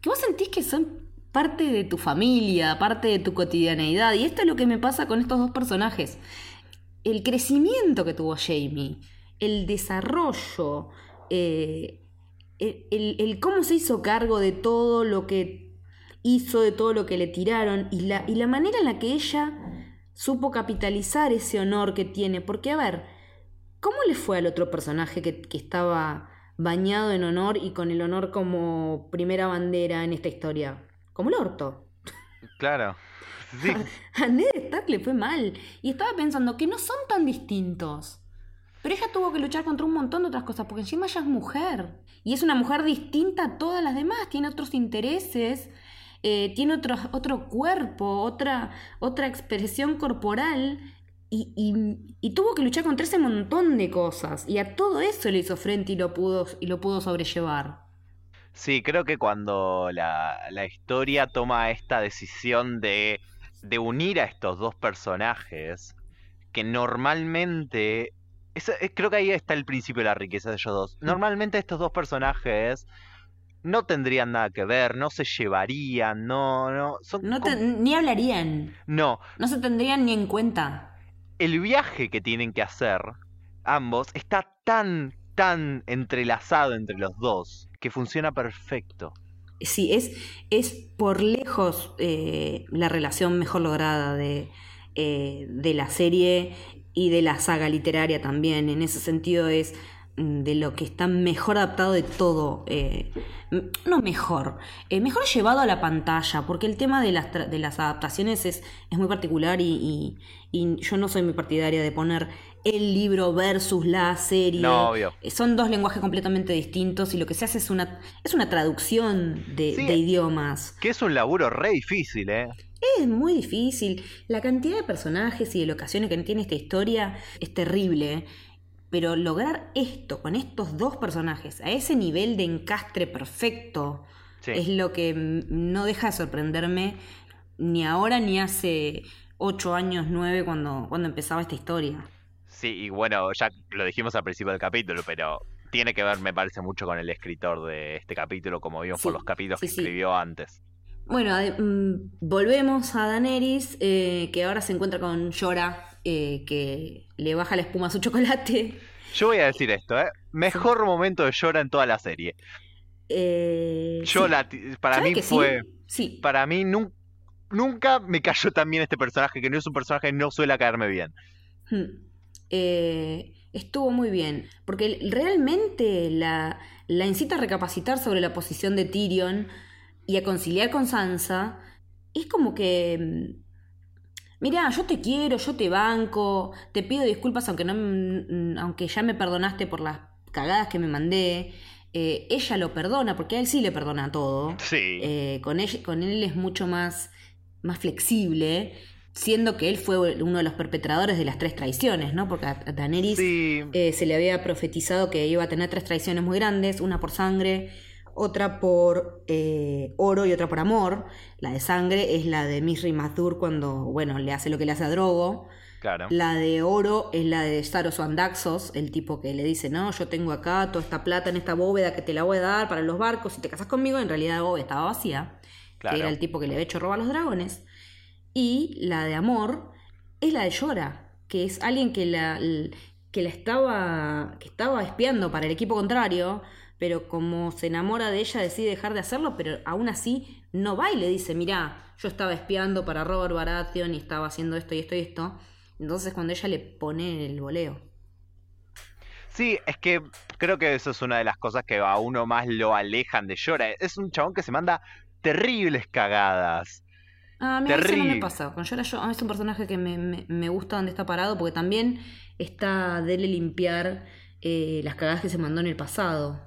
Que vos sentís que son parte de tu familia, parte de tu cotidianeidad. Y esto es lo que me pasa con estos dos personajes. El crecimiento que tuvo Jamie, el desarrollo, eh, el, cómo se hizo cargo de todo lo que hizo, de todo lo que le tiraron y la, manera en la que ella supo capitalizar ese honor que tiene. Porque, a ver, ¿cómo le fue al otro personaje que estaba bañado en honor y con el honor como primera bandera en esta historia? Como el orto. Claro. Sí. [laughs] A Ned Stark le fue mal. Y estaba pensando que no son tan distintos. Pero ella tuvo que luchar contra un montón de otras cosas, porque encima ella es mujer. Y es una mujer distinta a todas las demás, tiene otros intereses, eh, tiene otro, otro cuerpo, otra, otra expresión corporal. Y, y- y tuvo que luchar contra ese montón de cosas. Y a todo eso le hizo frente y lo pudo, y lo pudo sobrellevar. Sí, creo que cuando la, la historia toma esta decisión de, de unir a estos dos personajes, que normalmente... eh, creo que ahí está el principio de la riqueza de ellos dos. Normalmente estos dos personajes no tendrían nada que ver, no se llevarían, no, no, son No te- com- ni hablarían, no, no se tendrían ni en cuenta. el viaje que tienen que hacer ambos está tan, tan entrelazado entre los dos que funciona perfecto. Sí, es, es por lejos eh, la relación mejor lograda de, eh, de la serie y de la saga literaria también. En ese sentido es mm, de lo que está mejor adaptado de todo. eh, no mejor, mejor llevado a la pantalla, porque el tema de las, de las adaptaciones es, es muy particular y, y- y yo no soy muy partidaria de poner el libro versus la serie. No, obvio. Eh, Son dos lenguajes completamente distintos y lo que se hace es una, es una traducción de, Sí. de idiomas. Que es un laburo re difícil, ¿eh? Es muy difícil. La cantidad de personajes y de locaciones que tiene esta historia es terrible. Pero lograr esto con estos dos personajes a ese nivel de encastre perfecto Sí. es lo que no deja de sorprenderme ni ahora ni hace ocho años, nueve, cuando, cuando empezaba esta historia. Sí, y bueno, ya lo dijimos al principio del capítulo, pero tiene que ver, me parece, mucho con el escritor de este capítulo, como vimos por Sí, los capítulos sí, que sí. escribió antes. Bueno, mm, volvemos a Daenerys, eh, que ahora se encuentra con Yora, eh, que le baja la espuma a su chocolate. Yo voy a decir esto, ¿eh? Mejor momento de Llora en toda la serie. Eh, Yo la, para ¿Sabes mí fue... Sí. Para mí nun- nunca me cayó tan bien este personaje, que no es un personaje que no suele caerme bien. Hmm. Eh, estuvo muy bien, porque realmente la, la incita a recapacitar sobre la posición de Tyrion y a conciliar con Sansa. Es como que... mm, Mirá, yo te quiero, yo te banco, te pido disculpas aunque, no, mm, aunque ya me perdonaste por las cagadas que me mandé. Eh, ella lo perdona, porque a él sí le perdona todo. Sí. Eh, con, él, con él es mucho más, más flexible, siendo que él fue uno de los perpetradores de las tres traiciones, ¿no? Porque a Daenerys sí. eh, se le había profetizado que iba a tener tres traiciones muy grandes, una por sangre, otra por eh, oro y otra por amor. La de sangre es la de Misri Mazdur cuando, bueno, le hace lo que le hace a Drogo. Claro. La de oro es la de Staros Andaxos, el tipo que le dice, no, yo tengo acá toda esta plata en esta bóveda que te la voy a dar para los barcos, si te casas conmigo, en realidad la bóveda estaba vacía, Claro. que era el tipo que le había hecho robar a los dragones. Y la de amor es la de Llora, que es alguien que la, que la estaba, que estaba espiando para el equipo contrario, pero como se enamora de ella decide dejar de hacerlo, pero aún así no va y le dice, mirá, yo estaba espiando para Robert Baratheon y estaba haciendo esto y esto y esto. Entonces cuando ella le pone el voleo. Sí, es que creo que eso es una de las cosas que a uno más lo alejan de Llora. Es un chabón que se manda terribles cagadas. Ah, mira, eso no me Terrible. pasa. Con yo, a mí es un personaje que me, me- me gusta donde está parado, porque también está dele limpiar eh, las cagadas que se mandó en el pasado.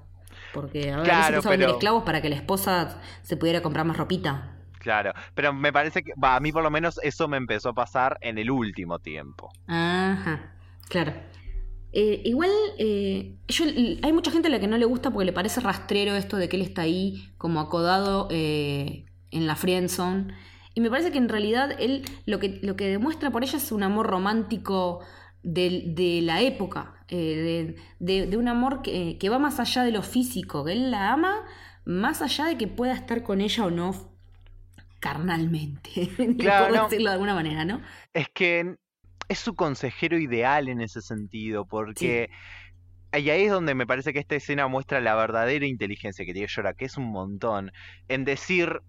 Porque a ver, Claro, usaban pero- esclavos para que la esposa se pudiera comprar más ropita. Claro, pero me parece que, a mí por lo menos eso me empezó a pasar en el último tiempo. Ajá, claro. Eh, igual, eh, yo, hay mucha gente a la que no le gusta porque le parece rastrero esto de que él está ahí como acodado eh, en la friendzone. Y me parece que en realidad él lo que, lo que demuestra por ella es un amor romántico de, de la época, eh, de, de, un amor que, que va más allá de lo físico, que él la ama más allá de que pueda estar con ella o no carnalmente, [laughs] claro, por decirlo de alguna manera, ¿no? Es que es su consejero ideal en ese sentido, porque... Y ahí es donde me parece que esta escena muestra la verdadera inteligencia que tiene Yora, que es un montón, en decir,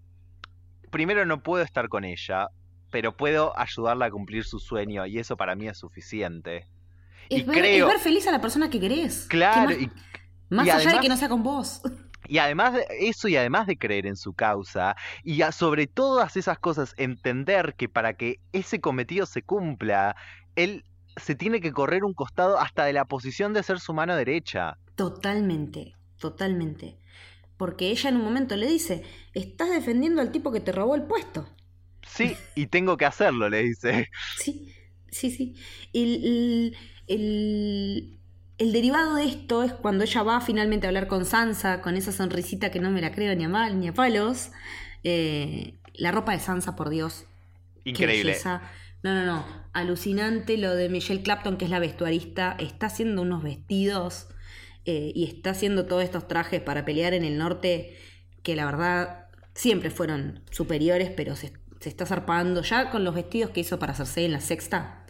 primero no puedo estar con ella, pero puedo ayudarla a cumplir su sueño, y eso para mí es suficiente. Es, y ver, creo... ver feliz a la persona que querés. Claro, más, y, más allá de que no sea con vos. Y además de eso, y además de creer en su causa, y sobre todas esas cosas, entender que para que ese cometido se cumpla, él se tiene que correr un costado hasta de la posición de ser su mano derecha. Totalmente, totalmente. Porque ella en un momento le dice, estás defendiendo al tipo que te robó el puesto. Sí, y tengo que hacerlo, le dice. Sí, sí, sí. El, el, el derivado de esto es cuando ella va finalmente a hablar con Sansa, con esa sonrisita que no me la creo ni a mal ni a palos. Eh, la ropa de Sansa, por Dios. Increíble. No, no, no. Alucinante lo de Michelle Clapton, que es la vestuarista. Está haciendo unos vestidos eh, y está haciendo todos estos trajes para pelear en el norte que la verdad siempre fueron superiores, pero se, se está zarpando ya con los vestidos que hizo para Cersei en la sexta.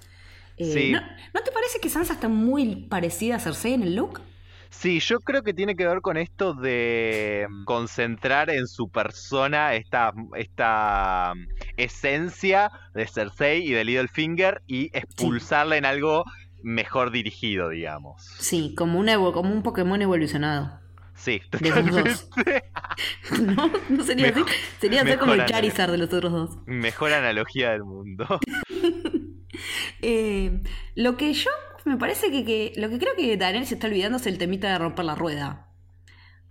Eh, ¿no, te parece que Sansa está muy parecida a Cersei en el look? Sí, yo creo que tiene que ver con esto de mm, concentrar en su persona esta, esta mm, esencia de Cersei y de Littlefinger y expulsarla en algo mejor dirigido, digamos. Sí, como un, evo, como un Pokémon evolucionado. Sí, totalmente. [laughs] ¿No? ¿No sería así? Sería como el Charizard de los otros dos. Mejor analogía del mundo. [laughs] Eh, lo que yo me parece que, lo que creo que Daniel se está olvidando es el temita de romper la rueda.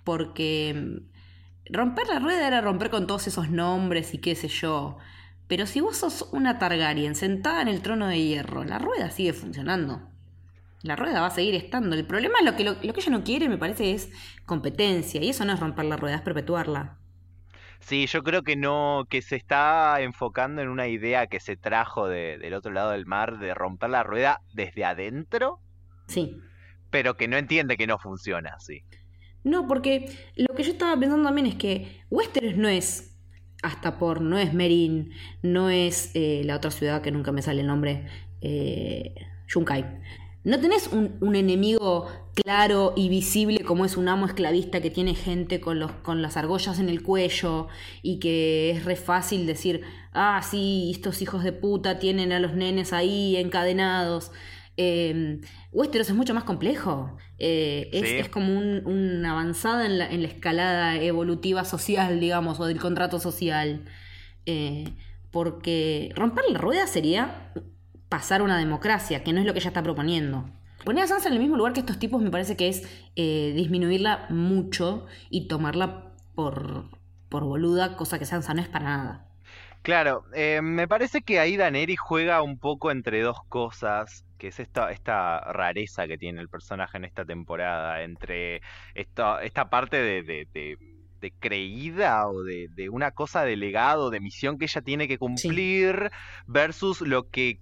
Porque mm, romper la rueda era romper con todos esos nombres y qué sé yo. Pero si vos sos una Targaryen sentada en el trono de hierro, la rueda sigue funcionando. La rueda va a seguir estando. El problema es lo que, lo que ella no quiere, me parece, es competencia. Y eso no es romper la rueda, es perpetuarla. Sí, yo creo que no, que se está enfocando en una idea que se trajo del otro lado del mar de romper la rueda desde adentro. Sí. Pero que no entiende que no funciona así. No, porque lo que yo estaba pensando también es que Westeros no es hasta por, no es Merin, no es eh, la otra ciudad que nunca me sale el nombre, eh, Yunkai. No tenés un, enemigo claro y visible como es un amo esclavista que tiene gente con, los, con las argollas en el cuello y que es re fácil decir, ah, sí, estos hijos de puta tienen a los nenes ahí encadenados. Eh, Westeros es mucho más complejo. Eh, es, como una avanzada en la, en la, escalada evolutiva social, digamos, o del contrato social. Eh, porque romper la rueda sería pasar una democracia, que no es lo que ella está proponiendo. Poner a Sansa en el mismo lugar que estos tipos me parece que es eh, disminuirla mucho y tomarla por, por boluda, cosa que Sansa no es para nada. Claro, eh, me parece que ahí Daneri juega un poco entre dos cosas, que es esta, esta rareza que tiene el personaje en esta temporada, entre esta, esta parte de, de, creída o de, de, una cosa de legado, de misión que ella tiene que cumplir, versus lo que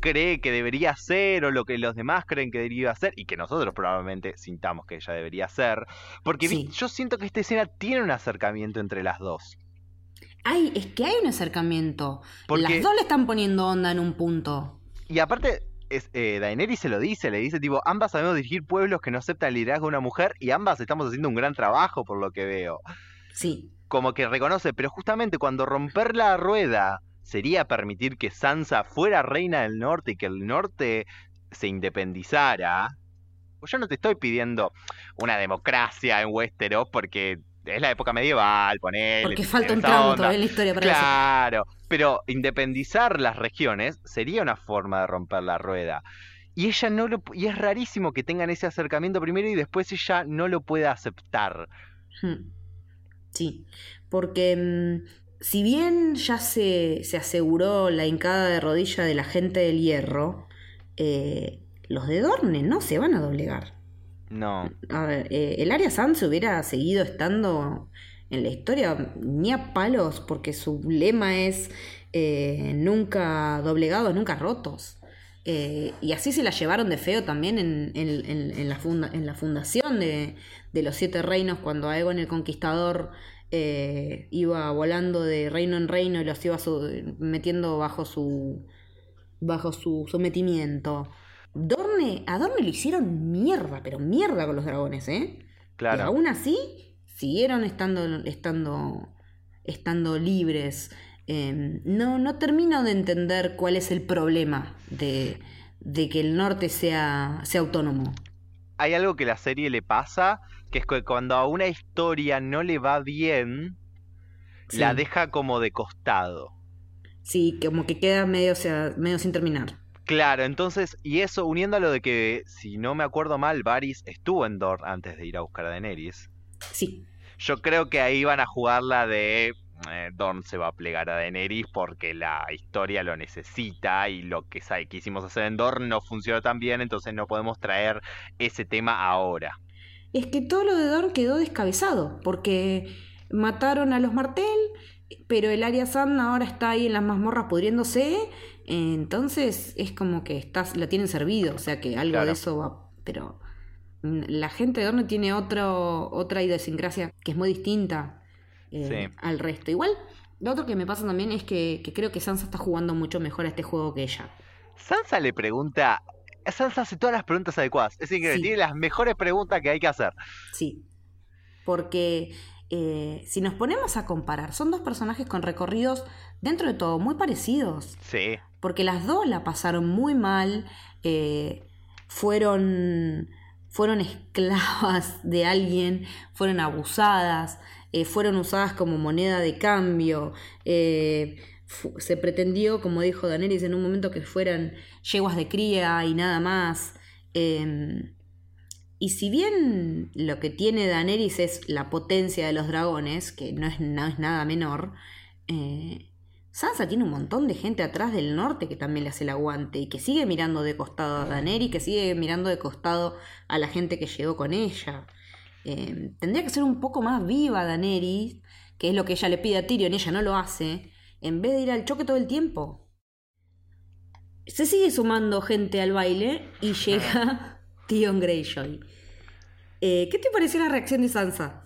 cree que debería ser o lo que los demás creen que debería ser y que nosotros probablemente sintamos que ella debería ser. Porque yo siento que esta escena tiene un acercamiento entre las dos. Ay, es que hay un acercamiento. Las dos le están poniendo onda en un punto. Y aparte, es, eh, Daenerys se lo dice, le dice tipo, ambas sabemos dirigir pueblos que no aceptan el liderazgo de una mujer y ambas estamos haciendo un gran trabajo por lo que veo. Sí. Como que reconoce, pero justamente cuando romper la rueda sería permitir que Sansa fuera reina del norte y que el norte se independizara. Pues yo no te estoy pidiendo una democracia en Westeros porque es la época medieval, poner. Porque falta un tramo todavía en la historia para Claro, pero independizar las regiones sería una forma de romper la rueda. Y ella no lo y es rarísimo que tengan ese acercamiento primero y después ella no lo pueda aceptar. Hmm. Sí, porque mm, si bien ya se, aseguró la hincada de rodilla de la gente del hierro, eh, los de Dorne no se van a doblegar. No. A ver, eh, el Área Sans hubiera seguido estando en la historia ni a palos, porque su lema es eh, nunca doblegados, nunca rotos. Eh, y así se la llevaron de feo también en, la, en la, fundación de, los siete reinos, cuando Aegon el Conquistador eh, iba volando de reino en reino y los iba metiendo bajo su, bajo su sometimiento. Dorne, a Dorne lo hicieron mierda, pero mierda con los dragones, ¿eh? Claro. Y aún así siguieron estando, estando, estando libres. Em, no, no termino de entender cuál es el problema de, que el norte sea, sea autónomo. Hay algo que la serie le pasa, que es que cuando a una historia no le va bien, la deja como de costado. Sí, como que queda medio, sea, medio sin terminar. Claro, entonces, y eso uniendo a lo de que, si no me acuerdo mal, Varys estuvo en Dor antes de ir a buscar a Daenerys. Sí. Yo creo que ahí van a jugar la de eh, Dorn se va a plegar a Daenerys porque la historia lo necesita y lo que quisimos hacer en Dorn no funcionó tan bien, entonces no podemos traer ese tema ahora. Es que todo lo de Dorn quedó descabezado, porque mataron a los Martel, pero el Arya Sand ahora está ahí en las mazmorras pudriéndose, entonces es como que estás, la tienen servido, o sea que algo de eso va, pero la gente de Dorne tiene otro, otra idiosincrasia que es muy distinta. Eh, al resto. Igual, lo otro que me pasa también es que, creo que Sansa está jugando mucho mejor a este juego que ella. Sansa le pregunta. Sansa hace todas las preguntas adecuadas. Es increíble, tiene las mejores preguntas que hay que hacer. Sí. Porque eh, si nos ponemos a comparar, son dos personajes con recorridos, dentro de todo, muy parecidos. Sí. Porque las dos la pasaron muy mal. Eh, fueron. Fueron esclavas de alguien, fueron abusadas, eh, fueron usadas como moneda de cambio. Eh, se pretendió, como dijo Daenerys en un momento, que fueran yeguas de cría y nada más. Em, y si bien lo que tiene Daenerys es la potencia de los dragones, que no es, nada menor, Sansa tiene un montón de gente atrás del norte que también le hace el aguante y que sigue mirando de costado a Daenerys, que sigue mirando de costado a la gente que llegó con ella. Em, tendría que ser un poco más viva Daenerys, que es lo que ella le pide a Tyrion, ella no lo hace, en vez de ir al choque todo el tiempo. Se sigue sumando gente al baile y llega [laughs] Tion Greyjoy. Eh, ¿Qué te pareció la reacción de Sansa?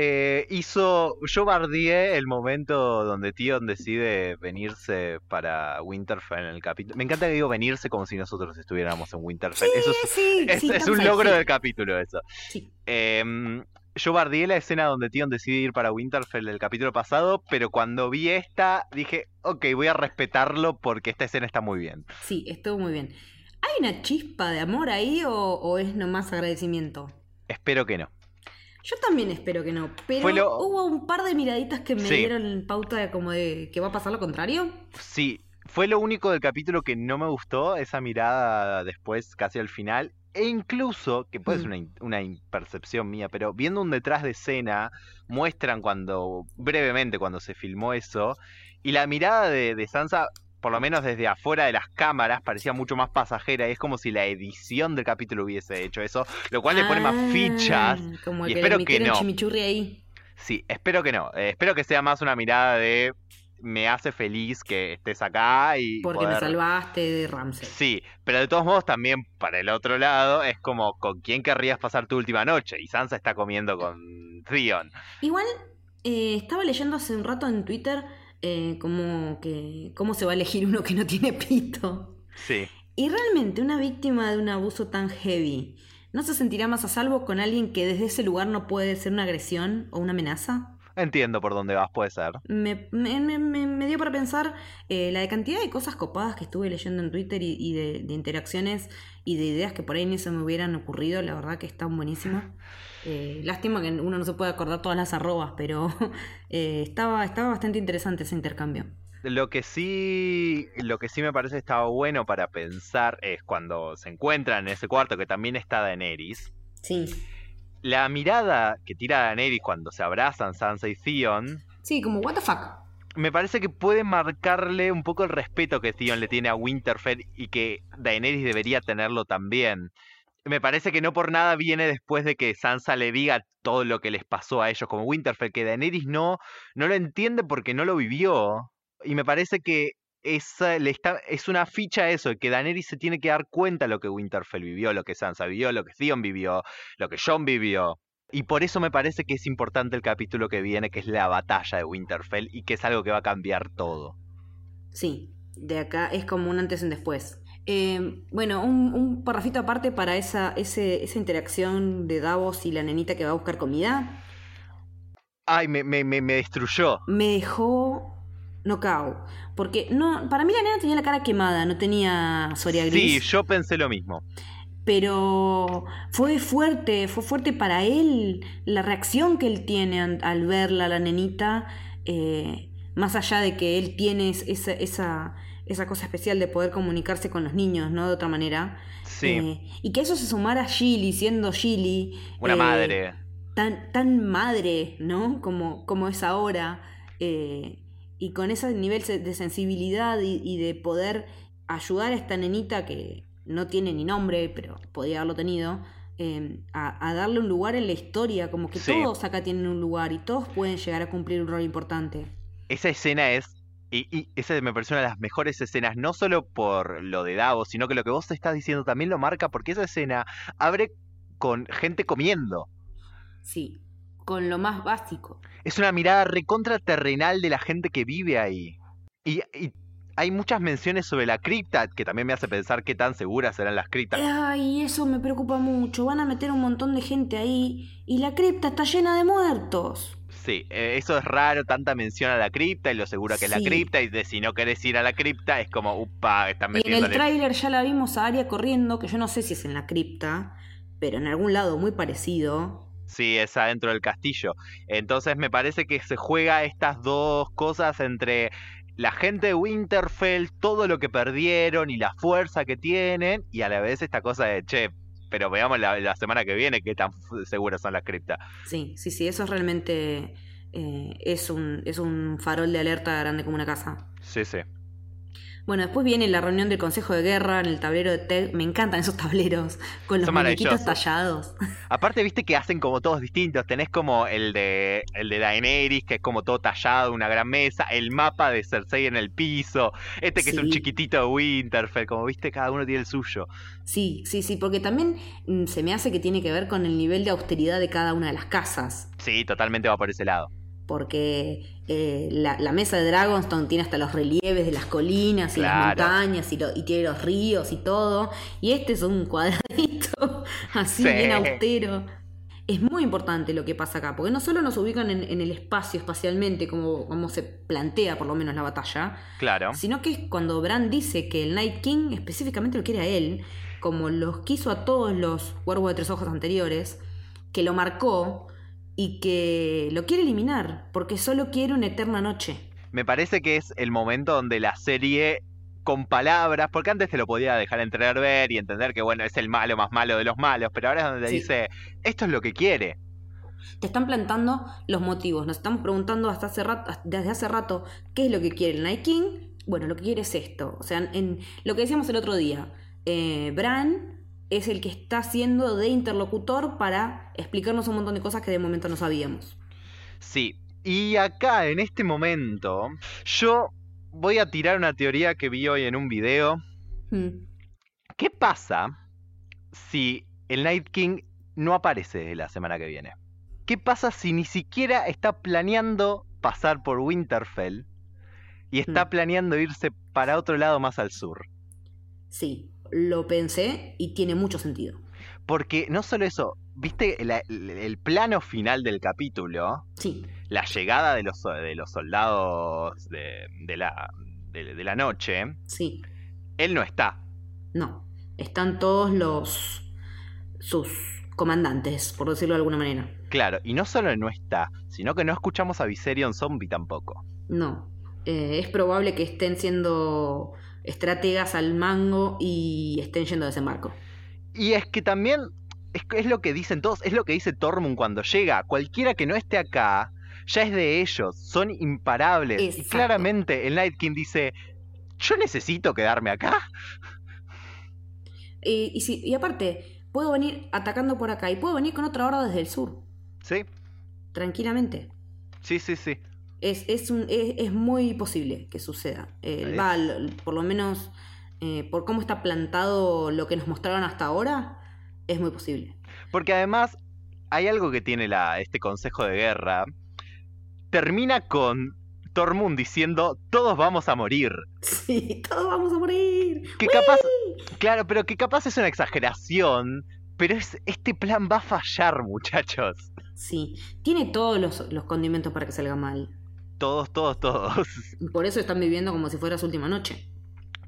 Eh, hizo. Yo bardié el momento donde Tion decide venirse para Winterfell en el capítulo. Me encanta que digo venirse como si nosotros estuviéramos en Winterfell. eso es, [laughs] es, un logro del capítulo, eso. Em, yo bardié la escena donde Tion decide ir para Winterfell el capítulo pasado, pero cuando vi esta dije, ok, voy a respetarlo porque esta escena está muy bien. Sí, estuvo muy bien. ¿Hay una chispa de amor ahí o, o es nomás agradecimiento? Espero que no. Yo también espero que no, pero hubo un par de miraditas que me dieron pauta de como de que va a pasar lo contrario. Sí, fue lo único del capítulo que no me gustó, esa mirada después, casi al final. E incluso, que puede ser mm. una, impercepción mía, pero viendo un detrás de escena, muestran cuando, brevemente, cuando se filmó eso, y la mirada de, de Sansa por lo menos desde afuera de las cámaras, parecía mucho más pasajera. Y es como si la edición del capítulo hubiese hecho eso, lo cual le pone más ah, fichas. Como y que espero que no. chimichurri ahí. Sí, espero que no. Eh, espero que sea más una mirada de me hace feliz que estés acá y. Porque me salvaste de Ramsey. Sí, pero de todos modos también para el otro lado es como con quién querrías pasar tu última noche. Y Sansa está comiendo con Theon. Igual, eh, estaba leyendo hace un rato en Twitter eh, como que, cómo se va a elegir uno que no tiene pito. Sí. Y realmente una víctima de un abuso tan heavy, ¿no se sentirá más a salvo con alguien que desde ese lugar no puede ser una agresión o una amenaza? Entiendo por dónde vas, puede ser. Me, me, me, dio para pensar eh, la de cantidad de cosas copadas que estuve leyendo en Twitter y, de, de, interacciones y de ideas que por ahí ni se me hubieran ocurrido, la verdad que están buenísimas. [laughs] Eh, lástima que uno no se puede acordar todas las arrobas, pero [laughs] eh, estaba, estaba bastante interesante ese intercambio. Lo que sí, lo que sí me parece estaba bueno para pensar es cuando se encuentran en ese cuarto que también está Daenerys. Sí. La mirada que tira Daenerys cuando se abrazan Sansa y Theon. Sí, como what the fuck. Me parece que puede marcarle un poco el respeto que Theon le tiene a Winterfell y que Daenerys debería tenerlo también me parece que no por nada viene después de que Sansa le diga todo lo que les pasó a ellos como Winterfell, que Daenerys no, no lo entiende porque no lo vivió. Y me parece que esa, le está, es una ficha eso, que Daenerys se tiene que dar cuenta lo que Winterfell vivió, lo que Sansa vivió, lo que Theon vivió, lo que Jon vivió. Y por eso me parece que es importante el capítulo que viene, que es la batalla de Winterfell, y que es algo que va a cambiar todo. Sí, de acá es como un antes y un después. Eh, bueno, un, un parrafito aparte para esa, ese, esa interacción de Davos y la nenita que va a buscar comida. Ay, me, me, me, me destruyó. Me dejó knockout. Porque no, para mí la nena tenía la cara quemada, no tenía Soria Sí, Gris. yo pensé lo mismo. Pero fue fuerte, fue fuerte para él la reacción que él tiene al verla, a la nenita, eh, más allá de que él tiene es- esa, esa, esa cosa especial de poder comunicarse con los niños, ¿no? De otra manera. Sí, Eh, y que eso se sumara a Gilly, siendo Gilly. una eh, madre. Tan, tan madre, ¿no? Como, como es ahora. eh, y con ese nivel de sensibilidad y, y de poder ayudar a esta nenita que no tiene ni nombre, pero podía haberlo tenido, eh, a, a darle un lugar en la historia, como que Sí. todos acá tienen un lugar y todos pueden llegar a cumplir un rol importante. Esa escena es. Y, y esa me pareció una de las mejores escenas, no solo por lo de Davos, sino que lo que vos estás diciendo también lo marca, porque esa escena abre con gente comiendo. Sí, con lo más básico. Es una mirada recontra terrenal de la gente que vive ahí. Y, y hay muchas menciones sobre la cripta, que también me hace pensar qué tan seguras serán las criptas. Ay, eso me preocupa mucho. Van a meter un montón de gente ahí y la cripta está llena de muertos. Sí, eh, eso es raro, tanta mención a la cripta y lo segura que es la cripta, y de si no querés ir a la cripta es como, upa, están Y en metiendo el tráiler ya la vimos a Aria corriendo, que yo no sé si es en la cripta, pero en algún lado muy parecido. Sí, es adentro del castillo. Entonces me parece que se juega estas dos cosas entre la gente de Winterfell, todo lo que perdieron y la fuerza que tienen, y a la vez esta cosa de, che, pero veamos la, la semana que viene qué tan seguras son las criptas. Sí, sí, sí, eso es realmente eh, es, un, es un farol de alerta grande como una casa. Sí, sí. Bueno, después viene la reunión del Consejo de Guerra en el tablero de Ted. Me encantan esos tableros con los muñequitos tallados. Aparte, viste que hacen como todos distintos. Tenés como el de el de Daenerys, que es como todo tallado, una gran mesa, el mapa de Cersei en el piso, este que es un chiquitito de Winterfell, como viste, cada uno tiene el suyo. Sí, sí, sí, porque también mm, se me hace que tiene que ver con el nivel de austeridad de cada una de las casas. Sí, totalmente va por ese lado. Porque eh, la, la mesa de Dragonstone tiene hasta los relieves de las colinas y las montañas y, lo- y tiene los ríos y todo. Y este es un [laughs] cuadradito así Sí. bien austero. Es muy importante lo que pasa acá, porque no solo nos ubican en, en el espacio espacialmente, como, como se plantea por lo menos la batalla, Claro. sino que es cuando Bran dice que el Night King específicamente lo quiere a él, como los quiso a todos los cuervos de tres ojos anteriores, que lo marcó y que lo quiere eliminar, porque solo quiere una eterna noche. Me parece que es el momento donde la serie con palabras, porque antes te lo podía dejar entrever y entender que bueno, es el malo más malo de los malos, pero ahora es donde Sí. dice, esto es lo que quiere. Te están plantando los motivos, nos estamos preguntando hasta hace rato, desde hace rato qué es lo que quiere el Night King. Bueno, lo que quiere es esto. O sea, en lo que decíamos el otro día, eh, Bran es el que está siendo de interlocutor para explicarnos un montón de cosas que de momento no sabíamos. Sí, y acá en este momento yo voy a tirar una teoría que vi hoy en un video. Hmm. ¿Qué pasa si el Night King no aparece la semana que viene? ¿Qué pasa si ni siquiera está planeando pasar por Winterfell y está Hmm. planeando irse para otro lado más al sur? Sí, lo pensé y tiene mucho sentido. Porque no solo eso, ¿viste la- el, el plano final del capítulo? Sí, La llegada de los, de los soldados de, de la, de, de la noche. sí, Él no está. no. Están todos los sus comandantes, por decirlo de alguna manera. Claro, y no solo no está, sino que no escuchamos a Viserion Zombie tampoco. No. Eh, es probable que estén siendo estrategas al mango y estén yendo a desembarco. Y es que también es, es lo que dicen todos, es lo que dice Tormund cuando llega. Cualquiera que no esté acá ya es de ellos, son imparables. Y claramente el Night King dice, yo necesito quedarme acá. Eh, y, si- y aparte, puedo venir atacando por acá y puedo venir con otra horda desde el sur, Sí, tranquilamente. sí, sí, sí. Es, es, un, es, es muy posible que suceda. Eh, va, por lo menos eh, por cómo está plantado lo que nos mostraron hasta ahora, es muy posible. Porque además hay algo que tiene la, este consejo de guerra. Termina con Tormund diciendo todos vamos a morir. [laughs] Sí, todos vamos a morir. Que capaz, claro, pero que capaz es una exageración. Pero es, este plan va a fallar, muchachos. Sí, tiene todos los, los condimentos para que salga mal. Todos, todos, todos. [laughs] Y Por eso están viviendo como si fuera su última noche.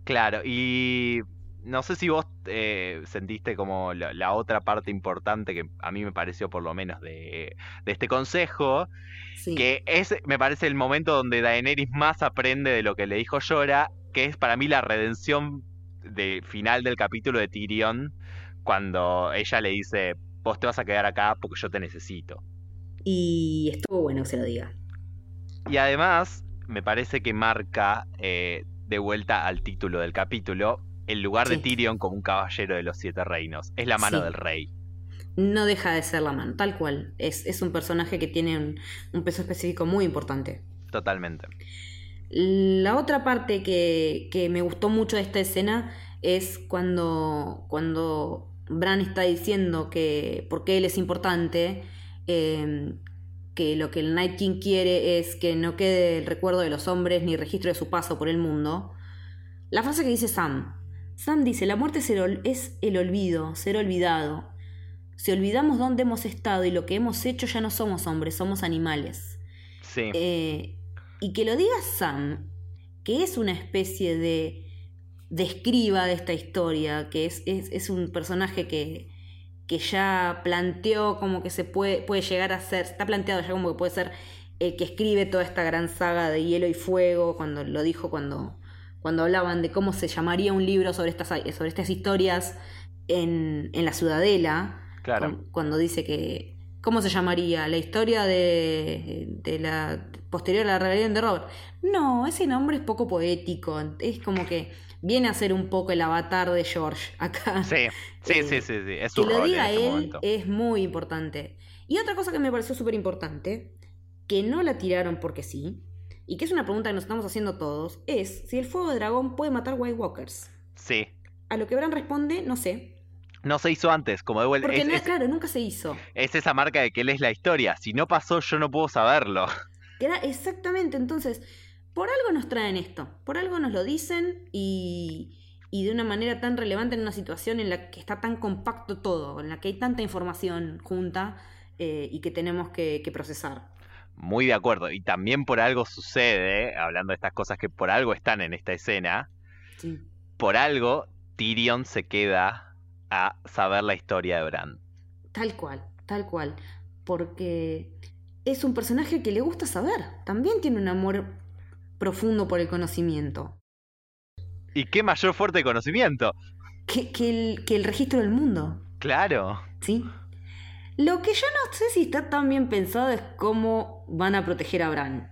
Claro, y no sé si vos eh, sentiste como la, la otra parte importante que a mí me pareció por lo menos de, de este consejo, Sí. que es, me parece el momento donde Daenerys más aprende de lo que le dijo Llora, que es para mí la redención de final del capítulo de Tyrion, cuando ella le dice, vos te vas a quedar acá porque yo te necesito. Y estuvo bueno que se lo diga. Y además, me parece que marca eh, de vuelta al título del capítulo el lugar de. Tyrion como un caballero de los siete reinos. Es la mano Sí. del rey. No deja de ser la mano, tal cual. Es, es un personaje que tiene un, un peso específico muy importante. Totalmente. La otra parte que, que me gustó mucho de esta escena es cuando, cuando Bran está diciendo que porque él es importante, eh, que lo que el Night King quiere es que no quede el recuerdo de los hombres ni registro de su paso por el mundo. La frase que dice Sam. Sam dice, la muerte es el, es el olvido, ser olvidado. Si olvidamos dónde hemos estado y lo que hemos hecho, ya no somos hombres, somos animales. Sí. Eh, y que lo diga Sam, que es una especie de, de escriba de esta historia, que es, es, es un personaje que, que ya planteó como que se puede, puede llegar a ser, está planteado ya como que puede ser el que escribe toda esta gran saga de hielo y fuego, cuando lo dijo cuando, cuando hablaban de cómo se llamaría un libro sobre estas, sobre estas historias en, en la ciudadela. Claro. Con- cuando dice que. ¿Cómo se llamaría? ¿La historia de, de la posterior a la rebelión de Robert? No, ese nombre es poco poético. Es como que viene a ser un poco el avatar de George acá. Sí, [laughs] sí, Eh, sí, sí, sí. Es que lo en diga este él momento. es muy importante. Y otra cosa que me pareció súper importante, que no la tiraron porque sí, y que es una pregunta que nos estamos haciendo todos, es si el fuego de dragón puede matar White Walkers. Sí. A lo que Bran responde, no sé. No se hizo antes, como de vuelta. Porque, Es, no- es- claro, nunca se hizo. es esa marca de que él es la historia. Si no pasó, yo no puedo saberlo. Era exactamente, entonces, por algo nos traen esto, por algo nos lo dicen y, y de una manera tan relevante en una situación en la que está tan compacto todo, en la que hay tanta información junta eh, y que tenemos que, que procesar. Muy de acuerdo. Y también por algo sucede, hablando de estas cosas que por algo están en esta escena, Sí. por algo Tyrion se queda a saber la historia de Bran. Tal cual, tal cual. Porque es un personaje que le gusta saber, también tiene un amor profundo por el conocimiento. Y qué mayor fuerte de conocimiento. Que, que el, que el registro del mundo. Claro. ¿Sí? Lo que yo no sé si está tan bien pensado es cómo van a proteger a Bran.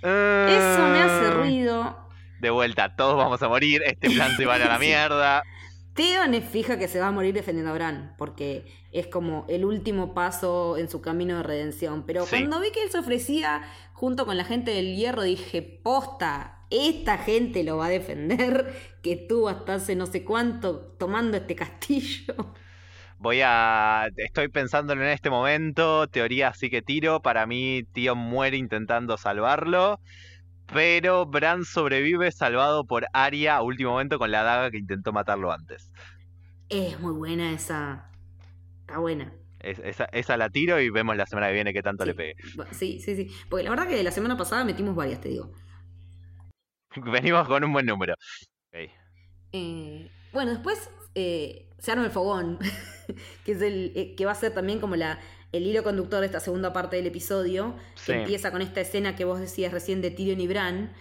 Eso me hace ruido. De vuelta, todos vamos a morir, este plan se va a la [laughs] mierda. Theon es fija que se va a morir defendiendo a Bran, porque es como el último paso en su camino de redención. Pero Sí. cuando vi que él se ofrecía junto con la gente del hierro, dije, posta, esta gente lo va a defender, [laughs] que tú hasta hace no sé cuánto tomando este castillo. Voy a. Estoy pensándolo en este momento. Teoría sí que tiro. Para mí, Tío muere intentando salvarlo. Pero Bran sobrevive salvado por Arya a último momento con la daga que intentó matarlo antes. Es muy buena esa. Está buena. Es- esa, esa la tiro y vemos la semana que viene qué tanto Sí. le pegue. Sí, sí, sí. Porque la verdad que la semana pasada metimos varias, te digo. [laughs] Venimos con un buen número. Eh, bueno, después eh, se arma el fogón, [laughs] que es el eh, que va a ser también como la, el hilo conductor de esta segunda parte del episodio, Sí. que empieza con esta escena que vos decías recién de Tyrion y Bran.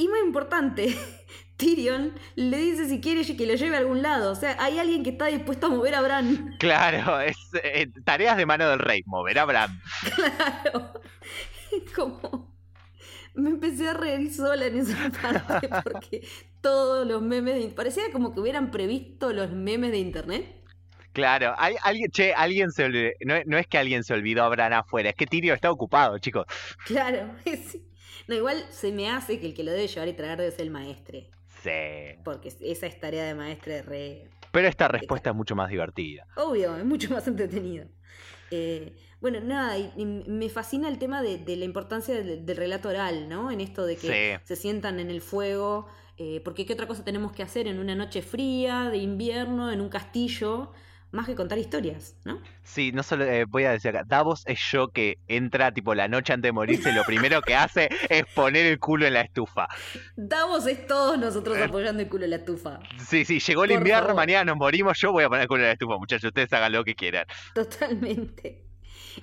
Y muy importante, [laughs] Tyrion le dice si quiere que lo lleve a algún lado. O sea, hay alguien que está dispuesto a mover a Bran. [laughs] Claro, es eh, tareas de mano del rey. Mover a Bran. Claro. [laughs] Es como. Me empecé a reír sola en esa parte porque todos los memes de... Parecía como que hubieran previsto los memes de internet. Claro, hay, alguien, che, alguien se olvidó, no, no es que alguien se olvidó a Bran afuera, es que Tyrion está ocupado, chicos. Claro, sí. No, igual se me hace que el que lo debe llevar y traer debe ser el maestre. Sí. Porque esa es tarea de maestre re. Pero esta respuesta es mucho más divertida. Obvio, es mucho más entretenido. Eh, bueno, nada, y, y me fascina el tema de, de la importancia del, del relato oral, ¿no? En esto de que Sí. se sientan en el fuego, eh, porque ¿qué otra cosa tenemos que hacer en una noche fría, de invierno, en un castillo? Más que contar historias, ¿no? Sí, no solo eh, voy a decir acá, Davos es yo que entra tipo la noche antes de morirse, lo primero que hace es poner el culo en la estufa. Davos es todos nosotros Eh. apoyando el culo en la estufa. Sí, sí, llegó el Por invierno, favor. mañana nos morimos, yo voy a poner el culo en la estufa, muchachos, ustedes hagan lo que quieran. Totalmente.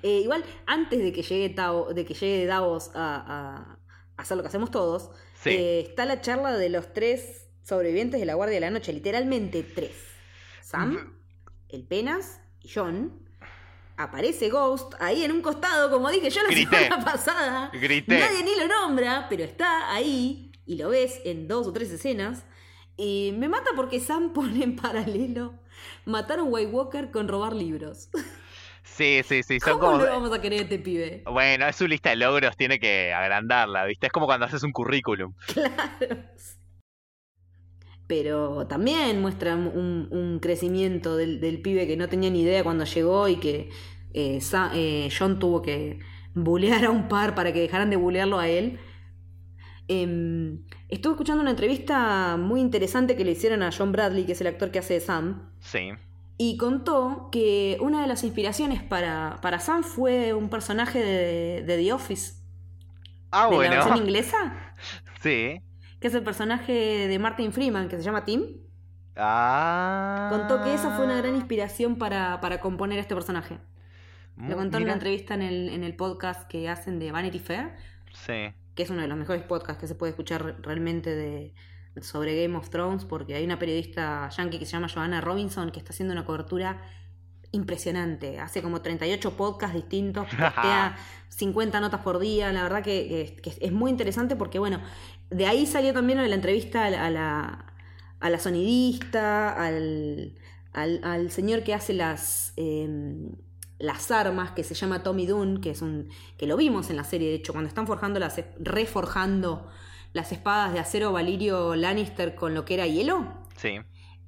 Eh, igual, antes de que llegue, Tao- de que llegue Davos a, a- a hacer lo que hacemos todos, Sí. eh, está la charla de los tres sobrevivientes de la Guardia de la Noche, literalmente tres. Sam, el Penas y John. Aparece Ghost ahí en un costado, como dije yo la Grité. semana [laughs] pasada. Grité. Nadie ni lo nombra, pero está ahí y lo ves en dos o tres escenas. Y me mata porque Sam [laughs] pone en paralelo matar a un White Walker con robar libros. Sí, sí, sí, son ¿Cómo como... vamos a querer a este pibe? Bueno, es su lista de logros, tiene que agrandarla, ¿viste? Es como cuando haces un currículum. [laughs] Claro. Pero también muestra un, un crecimiento del, del pibe que no tenía ni idea cuando llegó y que eh, eh, John tuvo que bulear a un par para que dejaran de bulearlo a él. Em, estuve escuchando una entrevista muy interesante que le hicieron a John Bradley, que es el actor que hace de Sam, Sí. y contó que una de las inspiraciones para, para Sam fue un personaje de, de The Office, Ah, de la bueno. versión inglesa, [laughs] Sí. Que es el personaje de Martin Freeman, que se llama Tim. Ah. Contó que esa fue una gran inspiración para, para componer este personaje. Lo contó en Mira. una entrevista en el, en el podcast que hacen de Vanity Fair, Sí. que es uno de los mejores podcasts que se puede escuchar realmente de, sobre Game of Thrones, porque hay una periodista yankee que se llama Joanna Robinson que está haciendo una cobertura impresionante. Hace como 38 podcasts distintos, [laughs] postea 50 notas por día. La verdad que es muy interesante porque, bueno, de ahí salió también la entrevista a la, a la, a la sonidista, al, al, al señor que hace las, em, las armas, que se llama Tommy Dunn, que es un que lo vimos en la serie, de hecho, cuando están forjando las, reforjando las espadas de acero Valirio Lannister con lo que era hielo Sí.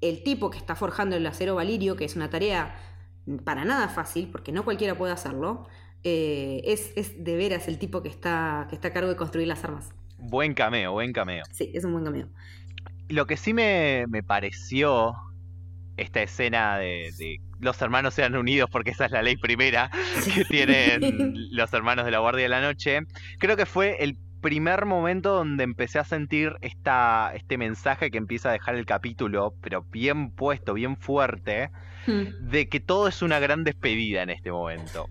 el tipo que está forjando el acero valirio, que es una tarea para nada fácil, porque no cualquiera puede hacerlo, eh, es, es de veras el tipo que está, que está a cargo de construir las armas. Buen cameo, buen cameo. Sí, es un buen camino. Lo que sí me, me pareció esta escena de, de los hermanos sean unidos porque esa es la ley primera [laughs] que tienen [laughs] los hermanos de la Guardia de la Noche, creo que fue el primer momento donde empecé a sentir esta, este mensaje que empieza a dejar el capítulo, pero bien puesto, bien fuerte, de que todo es una gran despedida en este momento.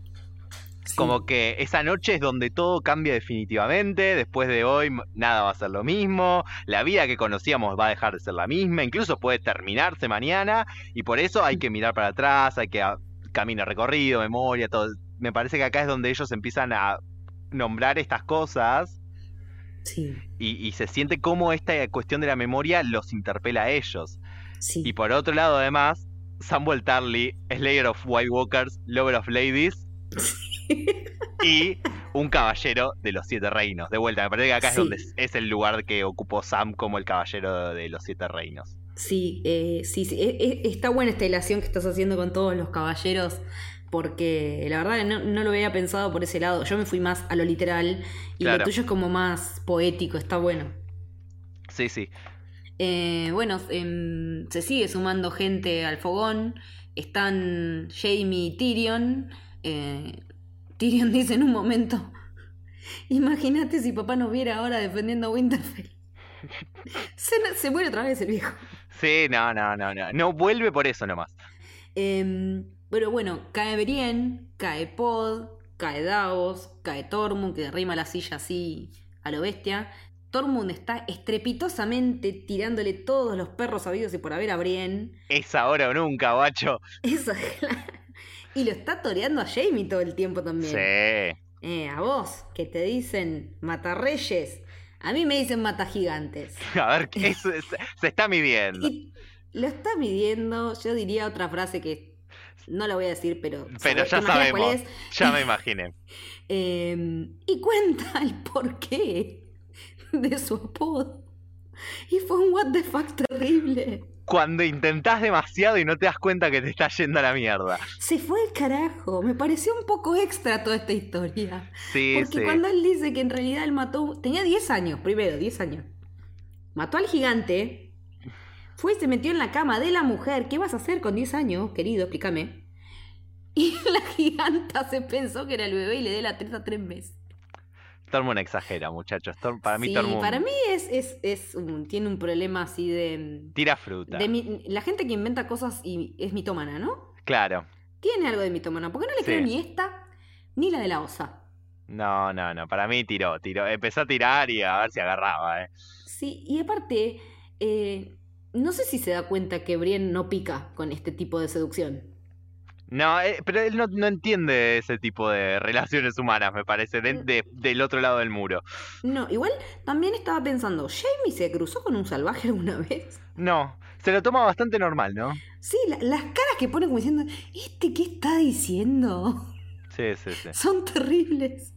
Como que esa noche es donde todo cambia definitivamente, después de hoy nada va a ser lo mismo, la vida que conocíamos va a dejar de ser la misma, incluso puede terminarse mañana y por eso hay que mirar para atrás, hay que a- camino recorrido, memoria, todo. Me parece que acá es donde ellos empiezan a nombrar estas cosas Sí, y, y se siente como esta cuestión de la memoria los interpela a ellos. sí. Y por otro lado, además, Samuel Tarly, Slayer of White Walkers, Lover of Ladies [laughs] y un caballero de los siete reinos. De vuelta, me parece que acá es donde es, es el lugar que ocupó Sam como el caballero de los siete reinos. Sí, eh, sí, sí. E- e- está buena esta ilación que estás haciendo con todos los caballeros, porque la verdad no, no lo había pensado por ese lado. Yo me fui más a lo literal y Claro. lo tuyo es como más poético, está bueno. Sí, sí. Eh, bueno, em, se sigue sumando gente al fogón. Están Jamie y Tyrion. Eh, Tyrion [laughs] dice en un momento: Imagínate si papá nos viera ahora defendiendo a Winterfell. [laughs] se, se muere otra vez el viejo. Sí, no, no, no, no. No vuelve por eso nomás. Em, pero bueno, cae Brienne, cae Pod, cae Davos, cae Tormund, que derrima la silla así a lo bestia. Tormund está estrepitosamente tirándole todos los perros habidos y por haber a Brienne. Es ahora o nunca, guacho. Eso, Y lo está toreando a Jamie todo el tiempo también. Sí. Eh, a vos, que te dicen matarreyes. A mí me dicen matagigantes. [laughs] A ver, ¿qué es- se, está midiendo. Y lo está midiendo, yo diría otra frase que No lo voy a decir, pero. Pero ¿te ya cuál sabemos. es? Ya me imaginé. [laughs] Eh, y cuenta el porqué de su apodo. Y fue un what the fuck terrible. Cuando intentás demasiado y no te das cuenta que te está yendo a la mierda. Se fue el carajo. Me pareció un poco extra toda esta historia. Sí, Porque sí. cuando él dice que en realidad él mató. Tenía 10 años, primero, 10 años. Mató al gigante. Fue y se metió en la cama de la mujer. ¿Qué vas a hacer con 10 años, querido? Explícame. Y [laughs] la giganta se pensó que era el bebé y le dé la teta tres meses. Tormund exagera, muchachos. Tor- para mí sí, Tormund para mí es, es, es un- tiene un problema así de. tira fruta. de mi- la gente que inventa cosas y es mitómana, ¿no? Claro. Tiene algo de mitómana. ¿Por qué no le Sí. creo ni esta ni la de la osa? No, no, no. Para mí tiró, tiró. Empezó a tirar y a ver si agarraba, eh. Sí, y aparte, eh, no sé si se da cuenta que Brienne no pica con este tipo de seducción. No, eh, pero él no, no entiende ese tipo de relaciones humanas, me parece, de- de- del otro lado del muro. No, igual también estaba pensando, ¿Jamie se cruzó con un salvaje alguna vez? No, se lo toma bastante normal, ¿no? Sí, la- las caras que pone como diciendo, ¿este qué está diciendo? Sí, sí, sí. Son terribles.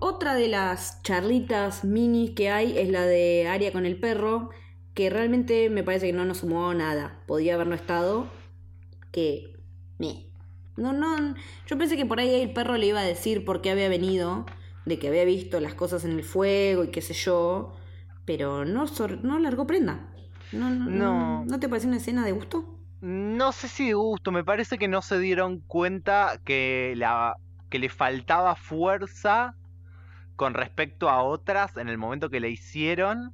Otra de las charlitas minis que hay es la de Aria con el perro, que realmente me parece que no nos sumó nada. Podía haber no estado. Que. No, no. Yo pensé que por ahí el perro le iba a decir por qué había venido, de que había visto las cosas en el fuego y qué sé yo. Pero no, sor- no largó prenda. No, no, No. ¿No te parece una escena de gusto? No sé si de gusto, me parece que no se dieron cuenta que, la, que le faltaba fuerza con respecto a otras en el momento que le hicieron.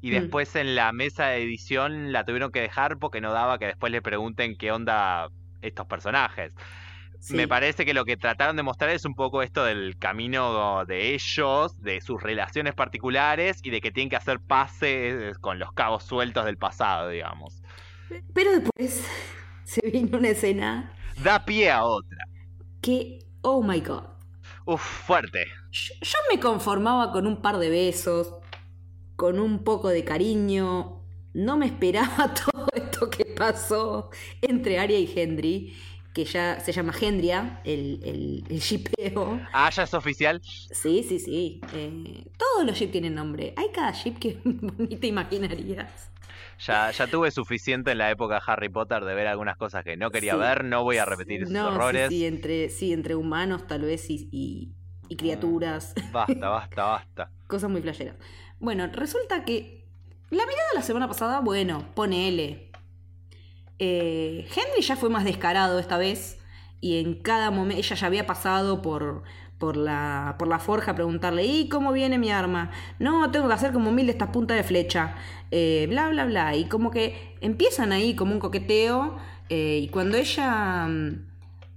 Y Mm. después en la mesa de edición la tuvieron que dejar porque no daba que después le pregunten qué onda estos personajes. Sí. Me parece que lo que trataron de mostrar es un poco esto del camino de ellos, de sus relaciones particulares y de que tienen que hacer pases con los cabos sueltos del pasado, digamos. Pero después [laughs] se vino una escena Da pie a otra. que, oh my god. Uf, fuerte. Yo, yo me conformaba con un par de besos, con un poco de cariño. No me esperaba [laughs] todo esto que pasó entre Aria y Hendry, que ya se llama Hendria, el, el, el shipeo. Ah, ya es oficial. Sí, sí, sí. Eh, todos los ships tienen nombre. Hay cada ship que [laughs] ni te imaginarías. Ya, ya tuve suficiente en la época de Harry Potter de ver algunas cosas que no quería Sí. ver. No voy a repetir esos no, sí, errores. Sí, entre, sí, entre humanos tal vez y, y, y criaturas. Basta, basta, basta. [laughs] Cosas muy flasheras. Bueno, resulta que la mirada la semana pasada, bueno, ponele. Eh, Henry ya fue más descarado esta vez y en cada momento ella ya había pasado por, por, la, por la forja a preguntarle, ¿y cómo viene mi arma? No, tengo que hacer como mil de estas puntas de flecha, eh, bla, bla, bla. Y como que empiezan ahí como un coqueteo eh, y cuando ella mm,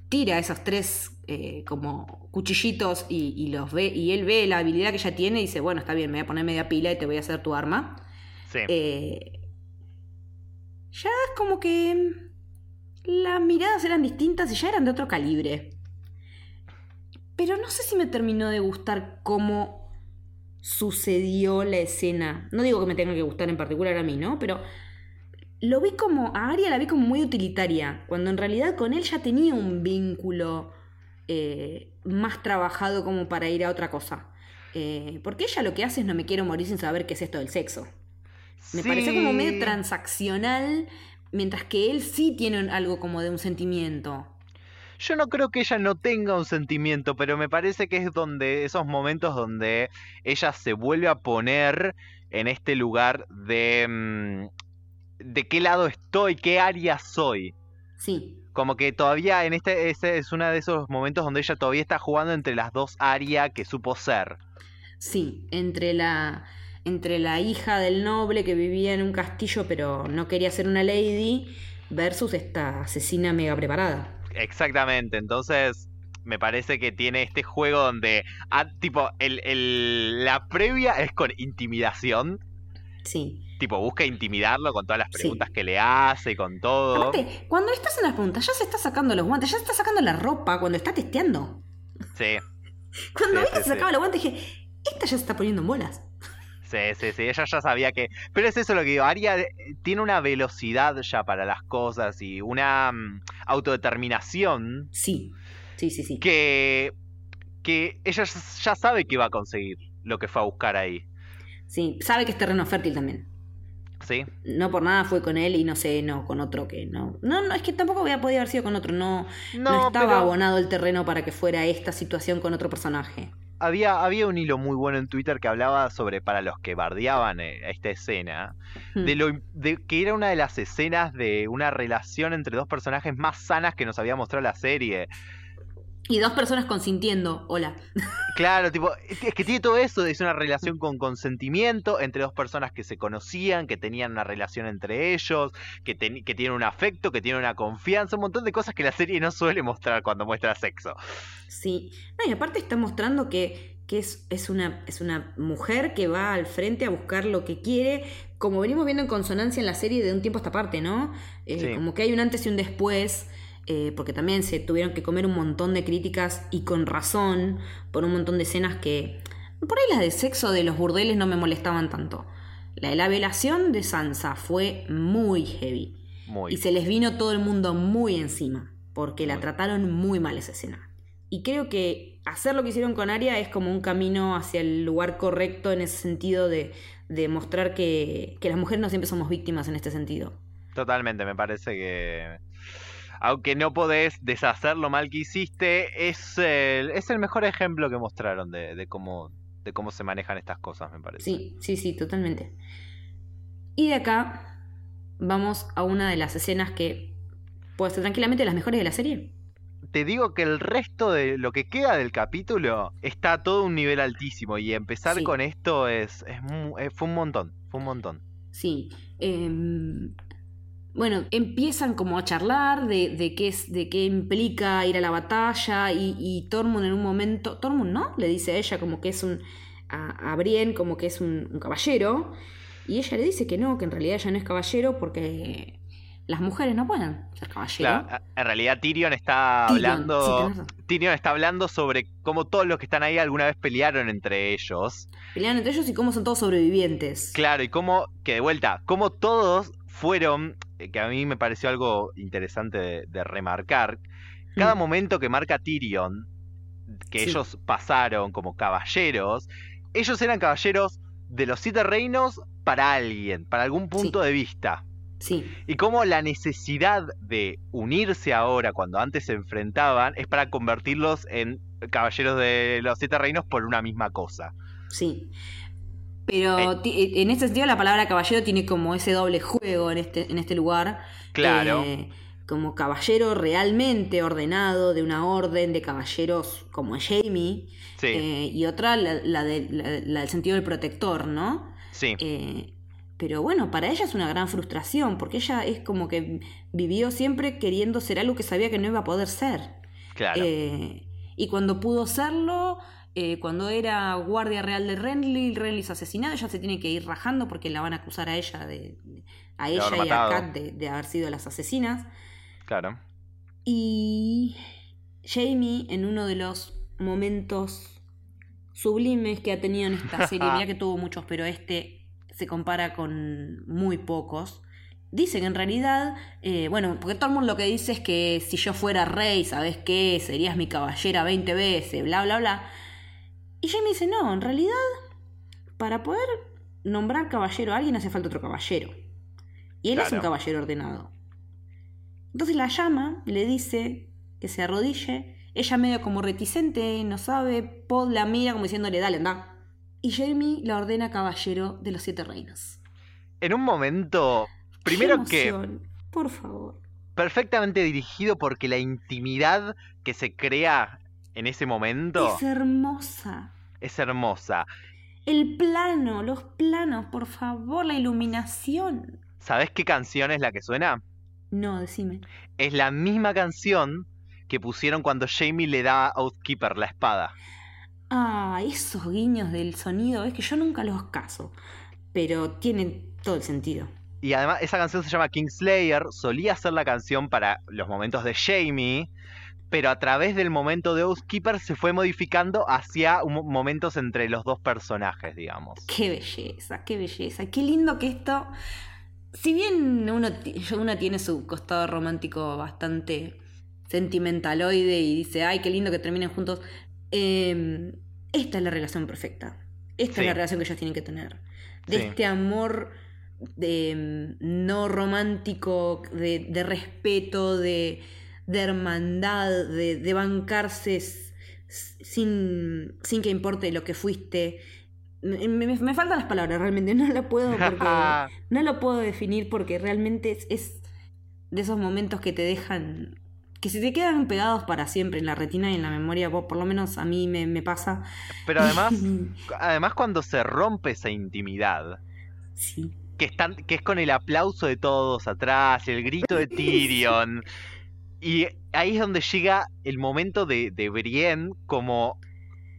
tira esos tres eh, como cuchillitos y, y los ve y él ve la habilidad que ella tiene y dice, bueno, está bien, me voy a poner media pila y te voy a hacer tu arma. Sí. Eh, ya es como que las miradas eran distintas y ya eran de otro calibre. Pero no sé si me terminó de gustar cómo sucedió la escena. No digo que me tenga que gustar en particular a mí, ¿no? Pero lo vi como, a Aria la vi como muy utilitaria, cuando en realidad con él ya tenía un vínculo eh, más trabajado como para ir a otra cosa. Eh, porque ella lo que hace es no me quiero morir sin saber qué es esto del sexo. Me Sí. pareció como medio transaccional, mientras que él sí tiene algo como de un sentimiento. Yo no creo que ella no tenga un sentimiento, pero me parece que es donde esos momentos donde ella se vuelve a poner en este lugar de mm, de qué lado estoy, qué área soy. Sí, Como que todavía en este ese es uno de esos momentos donde ella todavía está jugando entre las dos áreas que supo ser. sí, entre la entre la hija del noble que vivía en un castillo pero no quería ser una lady versus esta asesina mega preparada. Exactamente, entonces me parece que tiene este juego donde, ah, tipo, el, el- la previa es con intimidación, Sí. tipo, busca intimidarlo con todas las Sí. preguntas que le hace, con todo. Aparte, cuando estás en las preguntas, ya se está sacando los guantes, ya se está sacando la ropa cuando está testeando. Sí, Cuando Sí, vi que sí, se sacaba los guantes dije, esta ya se está poniendo en bolas. Sí, sí, sí, ella ya sabía que... Pero es eso lo que digo, Aria eh, tiene una velocidad ya para las cosas y una... mm, autodeterminación. Sí, sí, sí, sí. Que, que ella ya sabe que va a conseguir lo que fue a buscar ahí. Sí, sabe que es terreno fértil también. Sí. No por nada fue con él y no sé, no, con otro que no. No, no, es que tampoco había podido haber sido con otro. No, no, estaba abonado el terreno para que fuera esta situación con otro personaje. Había, había un hilo muy bueno en Twitter que hablaba sobre, para los que bardeaban eh, esta escena, hmm. de, lo, de que era una de las escenas de una relación entre dos personajes más sanas que nos había mostrado la serie. Y dos personas consintiendo, hola. [laughs] Claro, tipo, es que tiene todo eso, es una relación con consentimiento entre dos personas que se conocían, que tenían una relación entre ellos, que, que tienen un afecto, que tienen una confianza, un montón de cosas que la serie no suele mostrar cuando muestra sexo. Sí, y aparte está mostrando que, que es, es, una, es una mujer que va al frente a buscar lo que quiere, como venimos viendo en consonancia en la serie de un tiempo a esta parte, ¿no? Eh, como que hay un antes y un después eh, porque también se tuvieron que comer un montón de críticas y con razón por un montón de escenas que por ahí las de sexo de los burdeles no me molestaban tanto. La de la velación de Sansa fue muy heavy. Y se les vino todo el mundo muy encima, porque la trataron muy mal esa escena. Y creo que hacer lo que hicieron con Arya es como un camino hacia el lugar correcto en ese sentido de, de mostrar que, que las mujeres no siempre somos víctimas en este sentido. Totalmente, me parece que aunque no podés deshacer lo mal que hiciste, es el, es el mejor ejemplo que mostraron de, cómo, de cómo se manejan estas cosas, me parece. Sí, sí, sí, totalmente. Y de acá vamos a una de las escenas que puede ser tranquilamente las mejores de la serie. Te digo que el resto de lo que queda del capítulo está a todo un nivel altísimo y empezar con esto es, es, eh, fue un montón, fue un montón. Sí. Eh, bueno, empiezan como a charlar de, de, qué, es, de qué implica ir a la batalla y, y Tormund en un momento, Tormund no, le dice a ella como que es un, a, a Brienne como que es un, caballero y ella le dice que no, que en realidad ella no es caballero porque las mujeres no pueden ser caballeros. en realidad Tyrion está hablando. Tyrion está hablando sobre cómo todos los que están ahí alguna vez pelearon entre ellos. Pelearon entre ellos y cómo son todos sobrevivientes. Claro, y cómo, que de vuelta, cómo todos fueron, que a mí me pareció algo interesante de, remarcar, cada mm. momento que marca Tyrion, que ellos pasaron como caballeros, ellos eran caballeros de los siete reinos para alguien, para algún punto de vista. Sí. Y como la necesidad de unirse ahora, cuando antes se enfrentaban, es para convertirlos en caballeros de los siete reinos por una misma cosa. Sí. Pero eh, eh, en ese sentido la palabra caballero tiene como ese doble juego en este, en este lugar. Claro. Eh, como caballero realmente ordenado de una orden de caballeros como Jamie. Sí. y otra la, del sentido del protector, ¿no? Sí. pero bueno, para ella es una gran frustración, porque ella es como que vivió siempre queriendo ser algo que sabía que no iba a poder ser. Claro. y cuando pudo serlo, eh, cuando era guardia real de Renly, Renly es asesinado, ella se tiene que ir rajando porque la van a acusar a ella de, a ella y a Kat de, haber sido las asesinas. Claro. Y Jamie, en uno de los momentos sublimes que ha tenido en esta [laughs] serie, ya que tuvo muchos, pero este se compara con muy pocos. Dice que en realidad, eh, bueno, porque todo el mundo lo que dice es que si yo fuera rey, ¿sabes qué? Serías mi caballera 20 veces, bla, bla, bla. Y Jamie dice, no, en realidad, para poder nombrar caballero a alguien hace falta otro caballero. Y él es un caballero ordenado. Entonces la llama, le dice que se arrodille. Ella medio como reticente, no sabe, Pod la mira como diciéndole, dale, anda. Y Jamie la ordena caballero de los siete reinos. En un momento, primero que... Por favor. Perfectamente dirigido porque la intimidad que se crea en ese momento. Es hermosa. Es hermosa. El plano, los planos, por favor, la iluminación. ¿Sabes qué canción es la que suena? No, decime. Es la misma canción que pusieron cuando Jamie le da a Oathkeeper la espada. Ah, esos guiños del sonido, es que yo nunca los caso, pero tienen todo el sentido. Y además esa canción se llama Kingslayer, solía ser la canción para los momentos de Jamie, pero a través del momento de Housekeeper se fue modificando hacia momentos entre los dos personajes, digamos. Qué belleza, qué belleza. Qué lindo que esto si bien uno, uno tiene su costado romántico bastante sentimentaloide y dice, ay, qué lindo que terminen juntos, em, esta es la relación perfecta. Esta es la relación que ellos tienen que tener. De este amor de, em, no romántico, de, respeto, de, hermandad, de, bancarse sin, sin que importe lo que fuiste. Me, faltan las palabras, realmente [laughs] no lo puedo porque [laughs] no lo puedo definir porque realmente es, de esos momentos que te dejan que se te quedan pegados para siempre en la retina y en la memoria, por lo menos a mí me, me pasa. Pero además, [laughs] además cuando se rompe esa intimidad, sí. que, están, que es con el aplauso de todos atrás, el grito de Tyrion, y ahí es donde llega el momento de, de Brienne como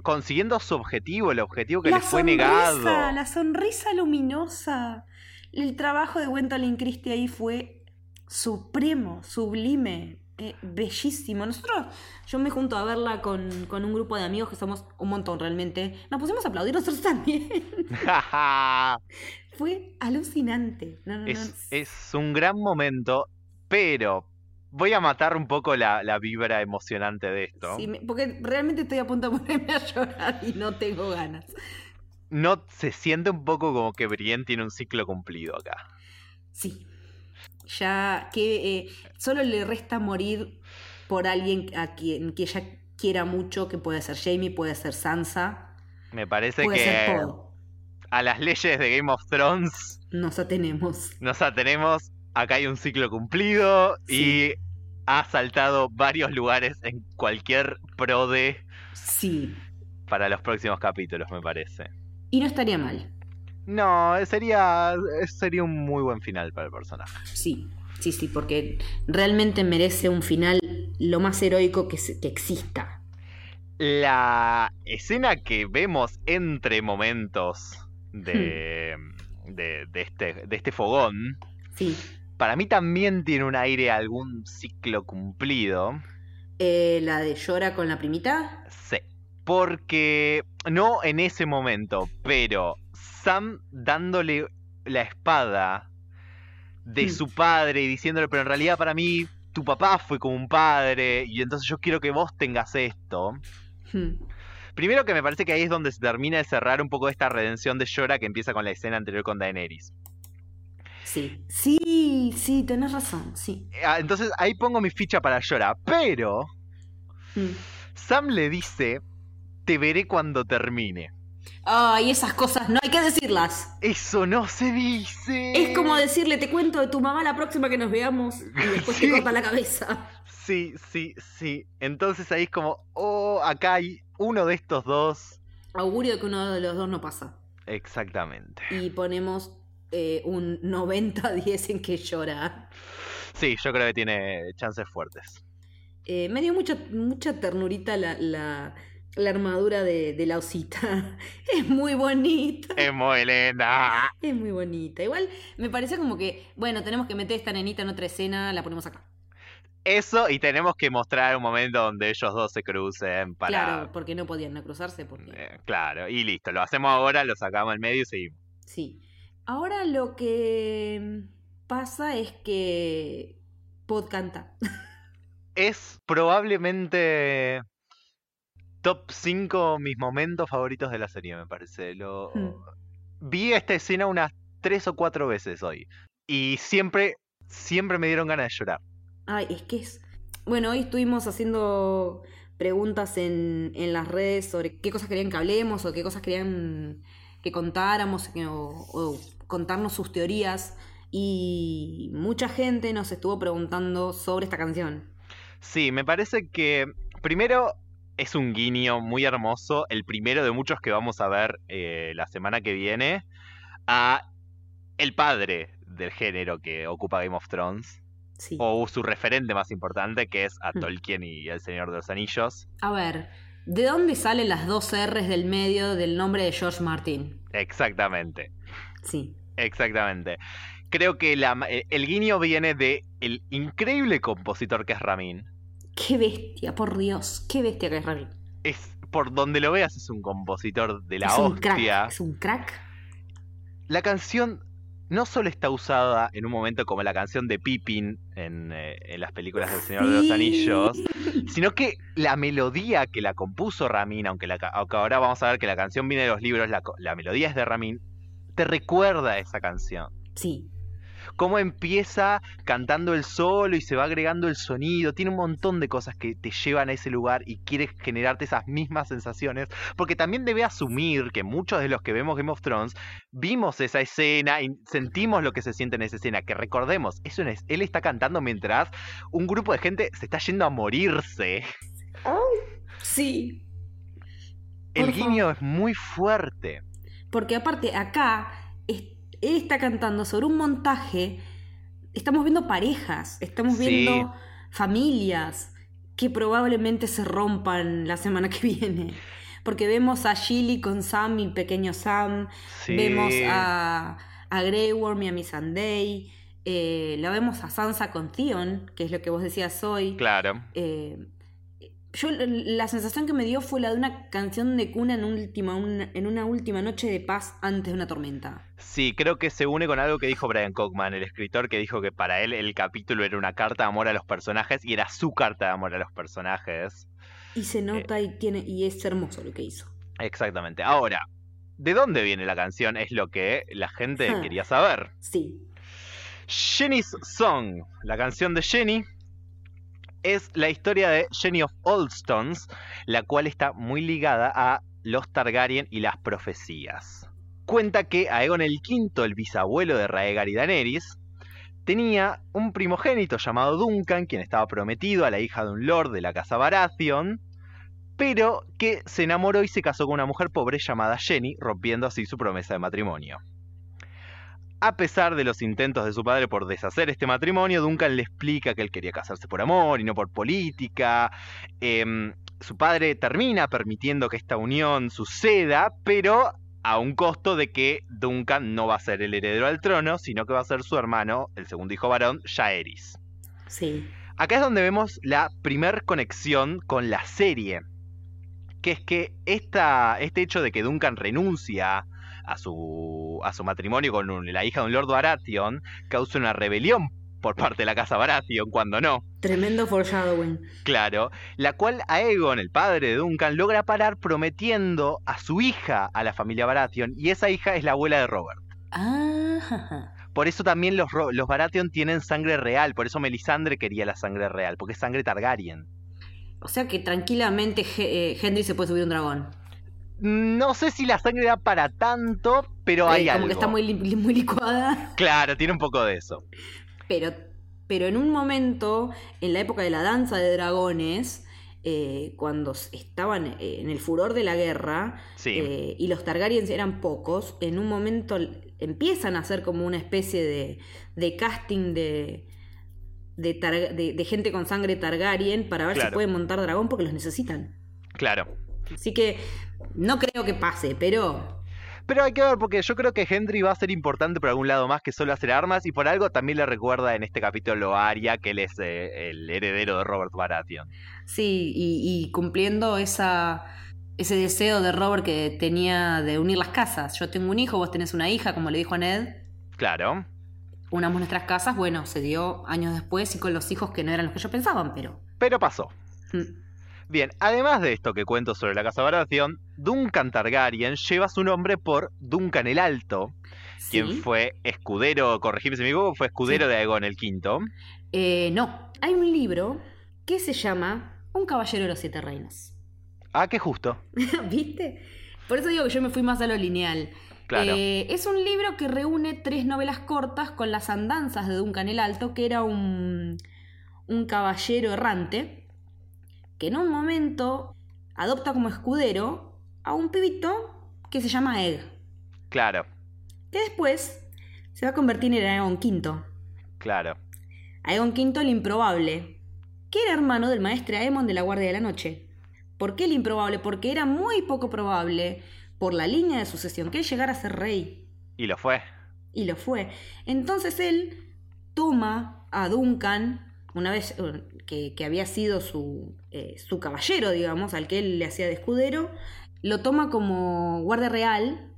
consiguiendo su objetivo, el objetivo que le fue negado. La sonrisa luminosa. El trabajo de Gwendolyn Christie ahí fue supremo, sublime, eh, bellísimo. Nosotros, yo me junto a verla con, un grupo de amigos que somos un montón realmente. Nos pusimos a aplaudir nosotros también. [laughs] fue alucinante. es un gran momento, pero voy a matar un poco la, vibra emocionante de esto. Sí, porque realmente estoy a punto de ponerme a llorar y no tengo ganas. No se siente un poco como que Brienne tiene un ciclo cumplido acá. Sí. Ya que eh, solo le resta morir por alguien a quien que ella quiera mucho, que puede ser Jamie, puede ser Sansa. Me parece que a las leyes de Game of Thrones nos atenemos. Nos atenemos acá hay un ciclo cumplido y ha saltado varios lugares en cualquier pro de. Sí. Para los próximos capítulos, me parece. Y no estaría mal. No, sería, sería un muy buen final para el personaje. Sí, sí, sí, porque realmente merece un final lo más heroico que, que exista. La escena que vemos entre momentos de, hmm. de, de, este, de este fogón sí para mí también tiene un aire algún ciclo cumplido. Eh, ¿La de llora con la primita? Sí. Porque, no en ese momento, pero Sam dándole la espada de hmm. su padre y diciéndole, pero en realidad para mí tu papá fue como un padre y entonces yo quiero que vos tengas esto. Hmm. Primero que me parece que ahí es donde se termina de cerrar un poco esta redención de Llora que empieza con la escena anterior con Daenerys. Sí, sí, sí, tenés razón, sí. Ah, entonces ahí pongo mi ficha para llorar, pero mm. Sam le dice, te veré cuando termine. Ay, esas cosas no hay que decirlas. Eso no se dice. Es como decirle, te cuento de tu mamá la próxima que nos veamos y [laughs] después te corta la cabeza. Sí, sí, sí. Entonces ahí es como, oh, acá hay uno de estos dos. Augurio de que uno de los dos no pasa. Exactamente. Y ponemos eh, un 90-10 en que llora. Sí, yo creo que tiene chances fuertes. Eh, me dio mucha, mucha ternurita la, la, armadura de, de, la osita. [laughs] Es muy bonita. Es muy linda. Es muy bonita. Igual me parece como que, bueno, tenemos que meter esta nenita en otra escena, la ponemos acá. Eso, y tenemos que mostrar un momento donde ellos dos se crucen para. Claro, porque no podían no cruzarse. Porque... Eh, claro, y listo, lo hacemos ahora, lo sacamos al medio y seguimos. Sí. Ahora lo que pasa es que Pod canta. [laughs] Es probablemente top 5 mis momentos favoritos de la serie, me parece. Lo... Hmm. Vi esta escena unas 3 o 4 veces hoy. Y siempre, siempre me dieron ganas de llorar. Ay, es que es... Bueno, hoy estuvimos haciendo preguntas en, en las redes sobre qué cosas querían que hablemos o qué cosas querían que contáramos o contarnos sus teorías y mucha gente nos estuvo preguntando sobre esta canción. Sí, me parece que primero es un guiño muy hermoso, el primero de muchos que vamos a ver eh, la semana que viene, a el padre del género que ocupa Game of Thrones. O su referente más importante, que es a hmm. Tolkien y El Señor de los Anillos. A ver, ¿de dónde salen las dos R's del medio del nombre de George Martin? Exactamente. Sí. Exactamente. Creo que la, eh, el guiño viene de el increíble compositor que es Ramin. Qué bestia, por Dios, qué bestia que es Ramin. Es, por donde lo veas, es un compositor de la es un Crack, es un crack. La canción no solo está usada en un momento como la canción de Pippin en, eh, en las películas del Señor de los Anillos, sino que la melodía que la compuso Ramin, aunque, la, aunque ahora vamos a ver que la canción viene de los libros, la, la melodía es de Ramin, te recuerda esa canción. Sí, cómo empieza cantando el solo y se va agregando el sonido. Tiene un montón de cosas que te llevan a ese lugar y quiere generarte esas mismas sensaciones. Porque también debe asumir que muchos de los que vemos Game of Thrones vimos esa escena y sentimos lo que se siente en esa escena. Que recordemos, eso es, él está cantando mientras un grupo de gente se está yendo a morirse. sí. El guiño es muy fuerte. Porque aparte acá es- él está cantando sobre un montaje. Estamos viendo parejas, estamos Sí. viendo familias que probablemente se rompan la semana [laughs] que viene. Porque vemos a Gilly con Sam y pequeño Sam. Sí. Vemos a, a Grey Worm y a Miss Sunday. eh, la vemos a Sansa con Theon, que es lo que vos decías hoy. Claro. Eh, yo la sensación que me dio fue la de una canción de cuna en, última, una, en una última noche de paz antes de una tormenta. Sí, creo que se une con algo que dijo Brian Cockman, el escritor, que dijo que para él el capítulo era una carta de amor a los personajes y era su carta de amor a los personajes. Y se nota y tiene y es hermoso lo que hizo. Exactamente. Ahora, ¿de dónde viene la canción? Es lo que la gente Ah. quería saber. Sí. Jenny's Song, la canción de Jenny, es la historia de Jenny of Oldstones, la cual está muy ligada a los Targaryen y las profecías. Cuenta que Aegon el V, el bisabuelo de Raegar y Daenerys, tenía un primogénito llamado Duncan, quien estaba prometido a la hija de un lord de la casa Baratheon, pero que se enamoró y se casó con una mujer pobre llamada Jenny, rompiendo así su promesa de matrimonio. A pesar de los intentos de su padre por deshacer este matrimonio, Duncan le explica que él quería casarse por amor y no por política. Em, su padre termina permitiendo que esta unión suceda, pero a un costo de que Duncan no va a ser el heredero al trono, sino que va a ser su hermano, el segundo hijo varón, Jaehaerys. Sí. Acá es donde vemos la primer conexión con la serie. Que es que esta, este hecho de que Duncan renuncia a su, a su matrimonio con un- la hija de un Lord Baratheon causa una rebelión por parte de la casa Baratheon, cuando no, Tremendo foreshadowing. claro, la cual Aegon, el padre de Duncan, logra parar prometiendo a su hija a la familia Baratheon, y esa hija es la abuela de Robert. Ah. Por eso también los, los Baratheon tienen sangre real, por eso Melisandre quería la sangre real, porque es sangre Targaryen. O sea que tranquilamente eh, Henry se puede subir un dragón. No sé si la sangre da para tanto, pero hay Eh, como algo. que está muy, li- muy licuada. [laughs] Claro, tiene un poco de eso. Pero, pero en un momento, en la época de la danza de dragones, eh, cuando estaban eh, en el furor de la guerra Sí. eh, y los Targaryens eran pocos, en un momento empiezan a hacer como una especie de, de casting de, de, Tar- de- de gente con sangre Targaryen para ver si pueden montar dragón porque los necesitan. Claro. Así que no creo que pase, pero Pero hay que ver, porque yo creo que Henry va a ser importante por algún lado más que solo hacer armas, y por algo también le recuerda en este capítulo a Arya que él es eh, el heredero de Robert Baratheon. Sí, y, y cumpliendo esa, ese deseo de Robert que tenía de unir las casas. Yo tengo un hijo, vos tenés una hija, como le dijo a Ned. Claro. Unamos nuestras casas. Bueno, se dio años después y con los hijos que no eran los que ellos pensaban, pero. Pero pasó. [laughs] mm, Bien, además de esto que cuento sobre la casa Baratheon, Duncan Targaryen lleva su nombre por Duncan el Alto, quien fue escudero, corregime si me equivoco, fue escudero Sí. de Aegon el V. Eh, no, hay un libro que se llama Un caballero de los siete reinos. Ah, qué justo. [laughs] ¿Viste? Por eso digo que yo me fui más a lo lineal. Claro. Eh, es un libro que reúne tres novelas cortas con las andanzas de Duncan el Alto, que era un, un caballero errante, que en un momento adopta como escudero a un pibito que se llama Egg, Claro, que después se va a convertir en Aegon V. claro. Aegon V el improbable, que era hermano del maestre Aemon de la Guardia de la Noche. ¿Por qué el improbable? Porque era muy poco probable, por la línea de sucesión, que él llegara a ser rey. Y lo fue. Y lo fue. Entonces él toma a Duncan, una vez eh, que, que había sido su, eh, su caballero, digamos, al que él le hacía de escudero, lo toma como guardia real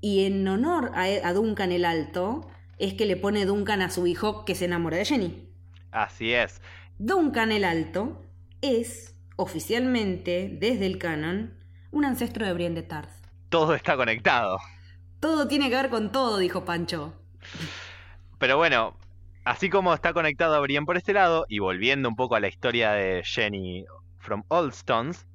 Y en honor a, a Duncan el Alto, es que le pone Duncan a su hijo que se enamora de Jenny. Así es. Duncan el Alto es, oficialmente, desde el canon, un ancestro de Brienne de Tarth. Todo está conectado. Todo tiene que ver con todo, dijo Pancho. Pero bueno, así como está conectado a Brienne por este lado, y volviendo un poco a la historia de Jenny from Old Stones,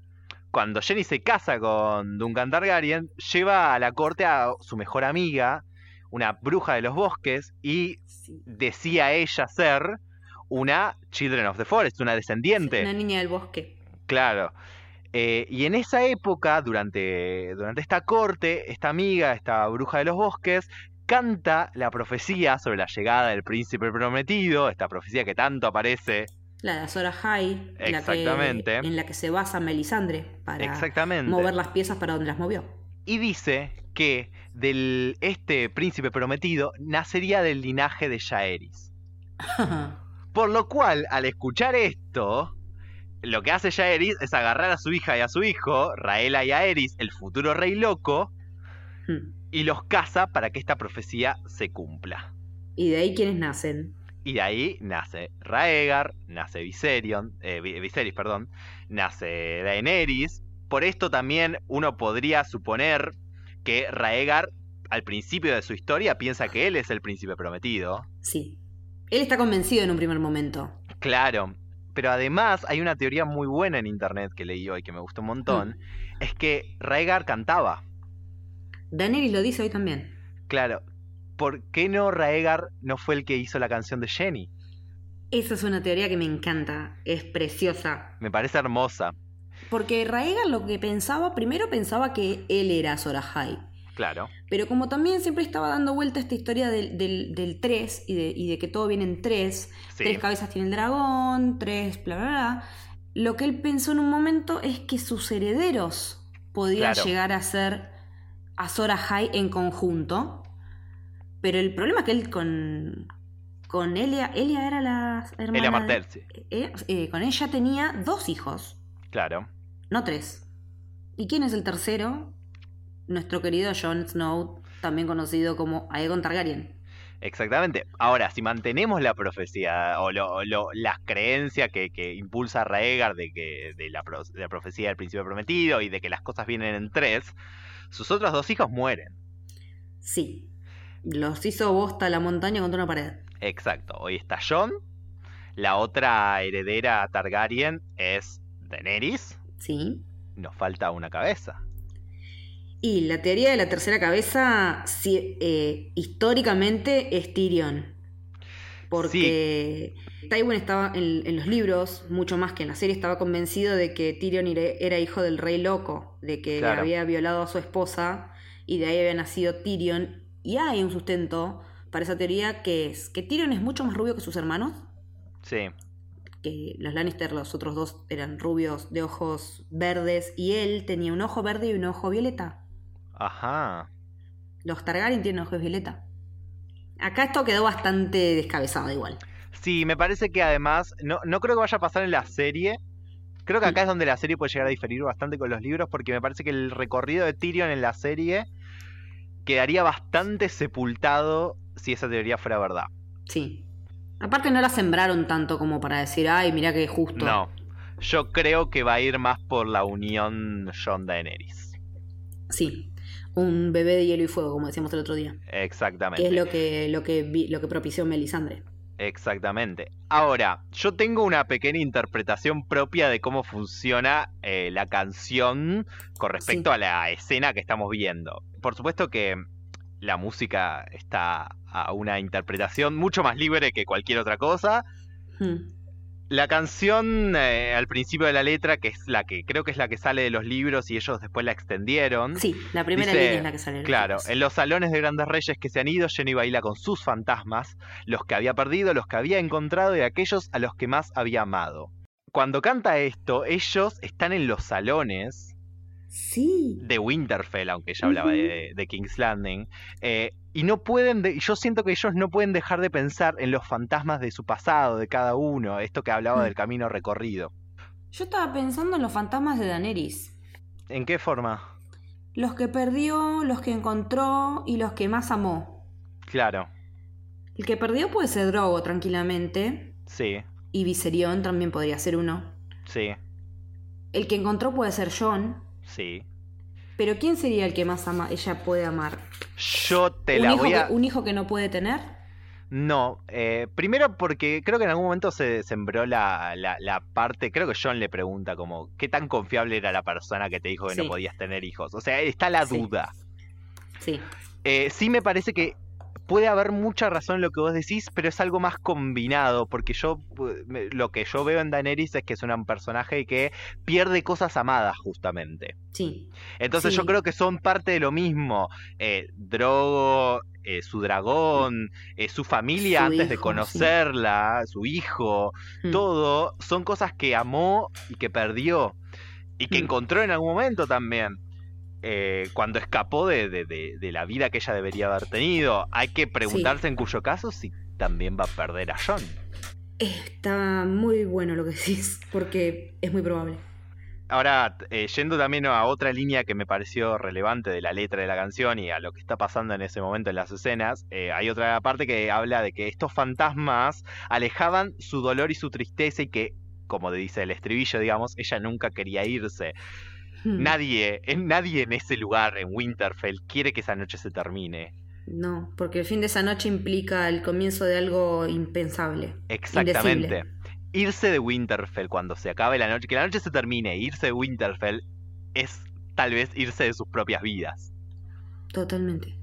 cuando Jenny se casa con Duncan Targaryen, lleva a la corte a su mejor amiga, una bruja de los bosques, y Sí. decía ella ser una Children of the Forest, una descendiente. Una niña del bosque. Claro. Eh, y en esa época, durante, durante esta corte, esta amiga, esta bruja de los bosques, canta la profecía sobre la llegada del príncipe prometido, esta profecía que tanto aparece. La de Azor Ahai, la que- Exactamente. en la que se basa Melisandre para Exactamente. mover las piezas para donde las movió. Y dice que del, este príncipe prometido nacería del linaje de Jaehaerys. [laughs] Por lo cual, al escuchar esto, lo que hace Jaehaerys es agarrar a su hija y a su hijo, Raela y Aerys, el futuro rey loco, Hmm. Y los casa para que esta profecía se cumpla. y de ahí quienes nacen. Y de ahí nace Raegar, nace Viserion, eh, Vi- Viserys, perdón, nace Daenerys. Por esto también uno podría suponer que Raegar al principio de su historia piensa que él es el príncipe prometido. Sí. Él está convencido en un primer momento. Claro, pero además hay una teoría muy buena en internet que leí hoy que me gustó un montón, es que Raegar cantaba. Daenerys lo dice hoy también. Claro, ¿por qué no Raegar no fue el que hizo la canción de Jenny? Esa es una teoría que me encanta. Es preciosa. Me parece hermosa. Porque Raegar lo que pensaba, primero pensaba que él era Azor Ahai. Claro, Pero como también siempre estaba dando vuelta esta historia del, del, del 3 y de, y de que todo viene en 3, sí. tres cabezas tiene el dragón, tres, bla, bla, bla. Lo que él pensó en un momento es que sus herederos podían Claro. llegar a ser Azor Ahai en conjunto. Pero el problema es que él con, con Elia, Elia era la hermana. Elia Martell, sí. eh, eh, con ella tenía dos hijos, Claro. no tres. ¿Y quién es el tercero? Nuestro querido Jon Snow, también conocido como Aegon Targaryen. Exactamente. Ahora, si mantenemos la profecía o lo, lo- las creencias que, que impulsa a Raegar de que de la, de la profecía del príncipe prometido y de que las cosas vienen en tres, sus otros dos hijos mueren. Sí. Los hizo bosta la montaña contra una pared. Exacto. Hoy está Jon. La otra heredera Targaryen es Daenerys. Sí. Nos falta una cabeza. Y la teoría de la tercera cabeza, eh, históricamente, es Tyrion. Porque Tywin estaba en, en los libros, mucho más que en la serie, estaba convencido de que Tyrion era- hijo del rey loco, de que Claro. había violado a su esposa y de ahí había nacido Tyrion. Y hay un sustento para esa teoría que es que Tyrion es mucho más rubio que sus hermanos, Sí. que los Lannister, los otros dos, eran rubios de ojos verdes y él tenía un ojo verde y un ojo violeta. Ajá. Los Targaryen tienen ojos violeta. Acá esto quedó bastante descabezado igual. Sí, me parece que además, no, no creo que vaya a pasar en la serie. Creo que acá es donde la serie puede llegar a diferir bastante con los libros, porque me parece que el recorrido de Tyrion en la serie quedaría bastante sepultado si esa teoría fuera verdad. Sí. Aparte no la sembraron tanto como para decir, ay, mira qué justo. No, yo creo que va a ir más por la unión John Daenerys. Sí. Un bebé de hielo y fuego, como decíamos el otro día. Exactamente. Que es lo que, lo que, vi- lo que propició Melisandre. Exactamente. Ahora, yo tengo una pequeña interpretación propia de cómo funciona eh, la canción con respecto Sí. a la escena que estamos viendo. Por supuesto que la música está a una interpretación mucho más libre que cualquier otra cosa. Hmm. La canción eh, al principio de la letra, que es la que creo que es la que sale de los libros y ellos después la extendieron. Sí, la primera Dice, línea es la que sale. de los Claro, libros. en los salones de grandes reyes que se han ido, Jenny baila con sus fantasmas, los que había perdido, los que había encontrado y aquellos a los que más había amado. Cuando canta esto, ellos están en los salones Sí. de Winterfell, aunque ya hablaba de, de King's Landing, eh, y no pueden, de- yo siento que ellos no pueden dejar de pensar en los fantasmas de su pasado, de cada uno, esto que hablaba Mm. del camino recorrido. Yo estaba pensando en los fantasmas de Daenerys. ¿En qué forma? los que perdió, los que encontró y los que más amó. Claro. El que perdió puede ser Drogo tranquilamente. Sí. Y Viserion también podría ser uno. Sí. El que encontró puede ser John. Sí. Pero ¿quién sería el que más ama ella puede amar? Yo te ¿Un la voy a. que- ¿Un hijo que no puede tener? No, eh, primero porque creo que en algún momento se sembró la, la, la parte, creo que John le pregunta como, ¿qué tan confiable era la persona que te dijo que no podías tener hijos? O sea, está la Sí. duda. Sí. Eh, sí me parece que puede haber mucha razón en lo que vos decís, pero es algo más combinado, porque yo lo que yo veo en Daenerys es que es un personaje que pierde cosas amadas justamente. Sí. Entonces Sí. yo creo que son parte de lo mismo. Eh, Drogo, eh, su dragón, eh, su familia Su antes de sí. conocerla, su hijo, Mm. todo son cosas que amó y que perdió y que Mm. encontró en algún momento también. Eh, cuando escapó de, de- de- de la vida que ella debería haber tenido. Hay que preguntarse en cuyo caso si también va a perder a John. Está muy bueno lo que decís, porque es muy probable. Ahora, eh, yendo también a otra línea que me pareció relevante de la letra de la canción y a lo que está pasando en ese momento en las escenas, eh, hay otra parte que habla de que estos fantasmas alejaban su dolor y su tristeza y que, como dice el estribillo, digamos, ella nunca quería irse. Hmm. Nadie, en nadie en ese lugar, en Winterfell, quiere que esa noche se termine. No, porque el fin de esa noche implica el comienzo de algo impensable. Exactamente. Indecible. Irse de Winterfell cuando se acabe la noche, que la noche se termine, irse de Winterfell es tal vez irse de sus propias vidas. Totalmente.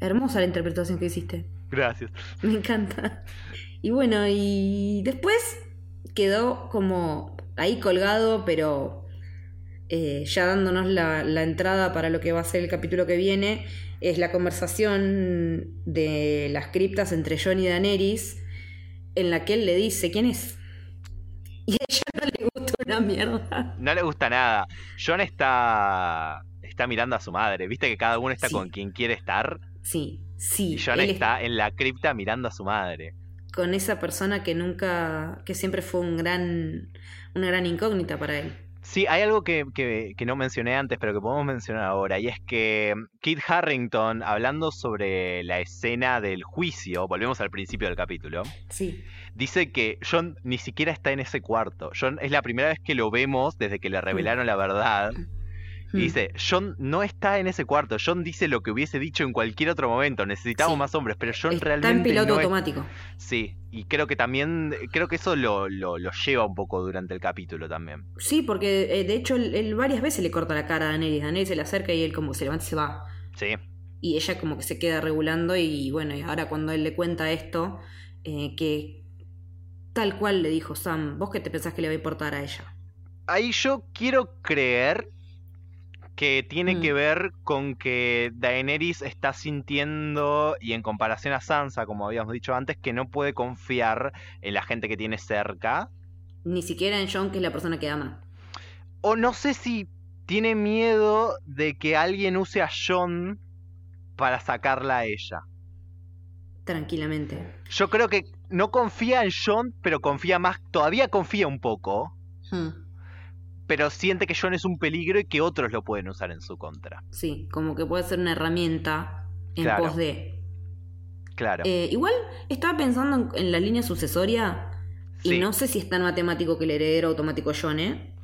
Hermosa la interpretación que hiciste. Gracias. Me encanta. Y bueno, y después quedó como ahí colgado, pero eh, ya dándonos la, la entrada para lo que va a ser el capítulo que viene, es la conversación de las criptas entre John y Daenerys, en la que él le dice quién es. [laughs] Y a ella no le gusta una mierda. No le gusta nada. John está está mirando a su madre. Viste que cada uno está Sí. con quien quiere estar. Sí, sí. Y John está en la cripta mirando a su madre. con esa persona que nunca, que siempre fue un gran, una gran incógnita para él. Sí, hay algo que, que- que no mencioné antes, pero que podemos mencionar ahora, y es que Kit Harrington, hablando sobre la escena del juicio, volvemos al principio del capítulo, Sí. dice que John ni siquiera está en ese cuarto. John es la primera vez que lo vemos desde que le revelaron la verdad. [laughs] Y Mm. dice, John no está en ese cuarto. John dice lo que hubiese dicho en cualquier otro momento. Necesitamos Sí. más hombres, pero John Está realmente en piloto no es- automático. Sí, y creo que también, creo que eso lo, lo, lo lleva un poco durante el capítulo también. Sí, porque eh, de hecho él, él varias veces le corta la cara a Daenerys. Daenerys se le acerca y él como se levanta y se va. Sí, Y ella como que se queda regulando y bueno, y ahora cuando él le cuenta esto, eh, que tal cual le dijo Sam, ¿vos qué te pensás que le va a importar a ella? ahí yo quiero creer que tiene Mm. que ver con que Daenerys está sintiendo, y en comparación a Sansa, como habíamos dicho antes, que no puede confiar en la gente que tiene cerca. Ni siquiera en John, que es la persona que ama. O no sé si tiene miedo de que alguien use a John para sacarla a ella. Tranquilamente. Yo creo que no confía en John, pero confía más, todavía confía un poco, Hmm, pero siente que John es un peligro y que otros lo pueden usar en su contra. Sí, como que puede ser una herramienta en Claro. pos de... Claro. Eh, igual estaba pensando en, en la línea sucesoria y no sé si es tan matemático que el heredero automático John, ¿eh?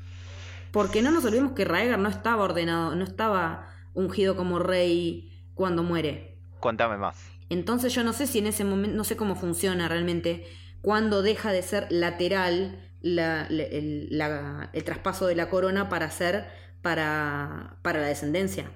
Porque no nos olvidemos que Raegar no estaba ordenado, no estaba ungido como rey cuando muere. Cuéntame más. Entonces yo no sé si en ese momento, no sé cómo funciona realmente, cuando deja de ser lateral la- el, la- el traspaso de la corona para ser para, para la descendencia.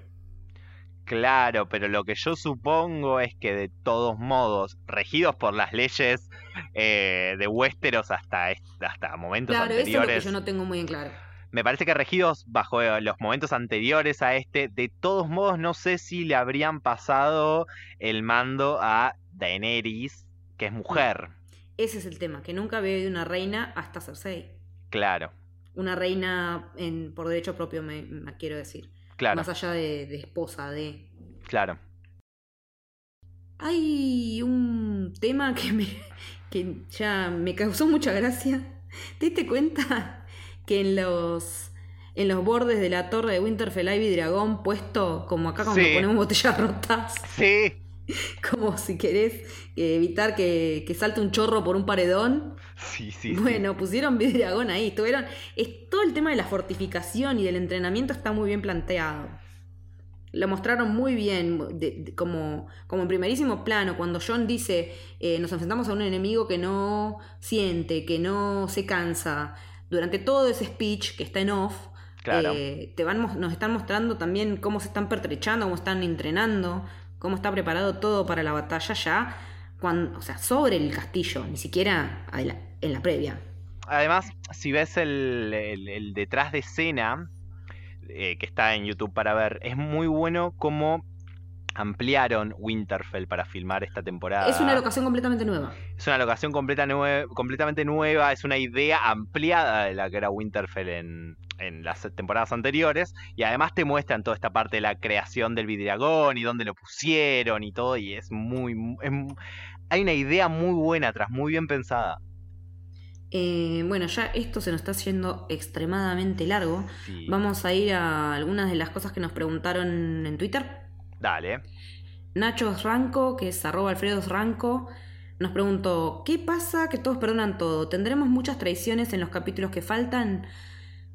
Claro, pero lo que yo supongo es que de todos modos, regidos por las leyes eh, de Westeros hasta, hasta momentos Claro, eso es lo que anteriores, yo no tengo muy en claro. me parece que regidos bajo eh, los momentos anteriores a este, de todos modos no sé si le habrían pasado el mando a Daenerys, que es mujer. Ese es el tema, que nunca había habido una reina hasta Cersei. Claro, Una reina en, por derecho propio, me, me quiero decir. claro, Más allá de, de esposa, de... claro. Hay un tema que, me, que ya me causó mucha gracia. ¿Te diste cuenta que en los, en los bordes de la torre de Winterfell hay dragón puesto como acá cuando Sí. ponemos botellas rotas. Sí, [laughs] Como si querés eh, evitar que, que salte un chorro por un paredón. sí, sí. sí. Bueno, pusieron vidriagón ahí. Estuvieron. Es, todo el tema de la fortificación y del entrenamiento está muy bien planteado. Lo mostraron muy bien, de- de- como, como en primerísimo plano, cuando John dice, eh, nos enfrentamos a un enemigo que no siente, que no se cansa. Durante todo ese speech que está en off, Claro. eh, te van, nos están mostrando también cómo se están pertrechando, cómo están entrenando, cómo está preparado todo para la batalla ya, cuando, o sea, sobre el castillo, ni siquiera en la previa. Además, si ves el, el- el detrás de escena eh, que está en YouTube para ver, es muy bueno cómo ampliaron Winterfell para filmar esta temporada. Es una locación completamente nueva. Es una locación completa nue- completamente nueva, es una idea ampliada de la que era Winterfell en, en las temporadas anteriores, y además te muestran toda esta parte de la creación del vidriagón y dónde lo pusieron y todo, y es muy... es hay una idea muy buena atrás, muy bien pensada. Eh, bueno, ya esto se nos está yendo extremadamente largo. Sí. Vamos a ir a algunas de las cosas que nos preguntaron en Twitter. Dale. Nacho Ranco, que es arroba Alfredo Ranco, nos preguntó, ¿qué pasa que todos perdonan todo? ¿Tendremos muchas traiciones en los capítulos que faltan?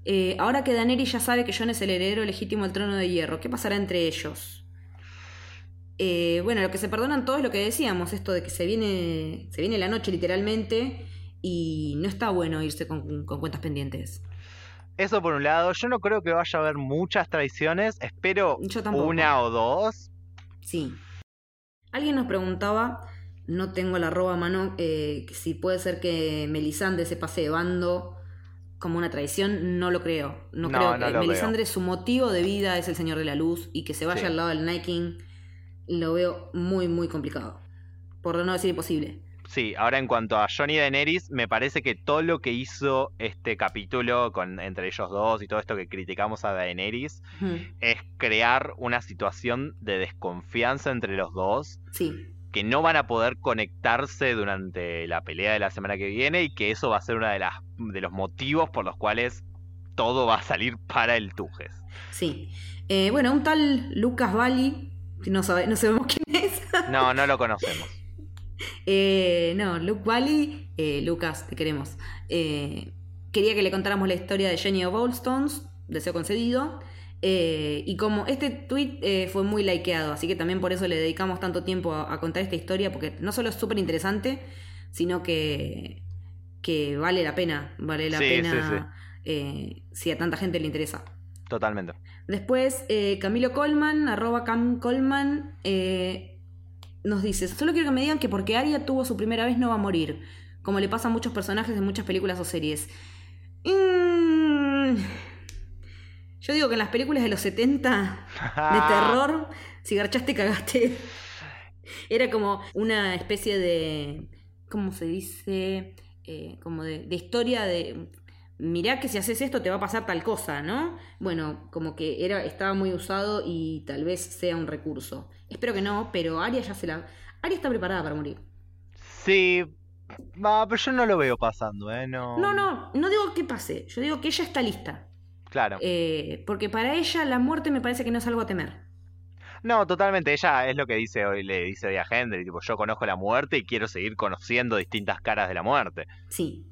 Eh, ahora que Daenerys ya sabe que Jon es el heredero legítimo al trono de hierro, ¿qué pasará entre ellos? Eh, bueno, lo que se perdonan todo es lo que decíamos, esto de que se viene, se viene la noche literalmente y no está bueno irse con, con cuentas pendientes. Eso por un lado, yo no creo que vaya a haber muchas traiciones, espero una o dos. Sí. Alguien nos preguntaba, no tengo la arroba a mano, eh, si puede ser que Melisandre se pase de bando como una traición, no lo creo. No, No, creo no que Melisandre, su motivo de vida es el Señor de la Luz y que se vaya Sí. al lado del Night King, lo veo muy, muy complicado. Por no decir imposible. Sí, ahora en cuanto a Johnny Daenerys, me parece que todo lo que hizo este capítulo con, entre ellos dos y todo esto que criticamos a Daenerys es crear una situación de desconfianza entre los dos Sí, que no van a poder conectarse durante la pelea de la semana que viene y que eso va a ser uno de, las, de los motivos por los cuales todo va a salir para el Tujes. sí. Eh, bueno, un tal Lucas Bali, que no, sabe, no sabemos quién es. [laughs] No, no lo conocemos. [laughs] Eh, no, Luke Bally, eh, Lucas, te queremos. Eh, quería que le contáramos la historia de Jenny of Oldstones, deseo concedido. Eh, y como este tweet eh, fue muy likeado, así que también por eso le dedicamos tanto tiempo a, a contar esta historia, porque no solo es súper interesante, sino que, que vale la pena, vale la Sí, pena sí, sí. eh, si a tanta gente le interesa. Totalmente. Después, eh, Camilo Colman, arroba Cam Colman, nos dice, solo quiero que me digan que porque Arya tuvo su primera vez no va a morir, como le pasa a muchos personajes en muchas películas o series. Mm, Yo digo que en las películas de los 70 de [laughs] terror, si garchaste, cagaste. Era como una especie de, ¿cómo se dice? Eh, como de, de historia de, mirá que si haces esto te va a pasar tal cosa, ¿no? Bueno, como que era, estaba muy usado y tal vez sea un recurso. Espero que no, pero Aria ya se la... Aria está preparada para morir. Sí, va, pero yo no lo veo pasando, ¿eh? No, No, no, no digo que pase, yo digo que ella está lista. Claro. Eh, porque para ella la muerte me parece que no es algo a temer. No, totalmente. Ella es lo que dice hoy, le dice hoy a Henry, tipo, yo conozco la muerte y quiero seguir conociendo distintas caras de la muerte. Sí,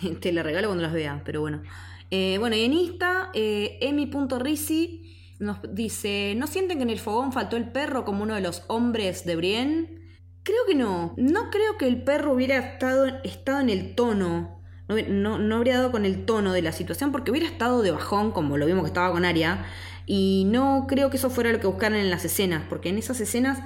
[laughs] te la regalo cuando las vea, pero bueno. Eh, bueno, y en Insta, eh, Emi.risi nos dice, ¿no sienten que en el fogón faltó el perro como uno de los hombres de Brienne? Creo que no. No creo que el perro hubiera estado, estado en el tono. No, no, habría dado con el tono de la situación porque hubiera estado de bajón, como lo vimos que estaba con Aria. Y no creo que eso fuera lo que buscaran en las escenas, porque en esas escenas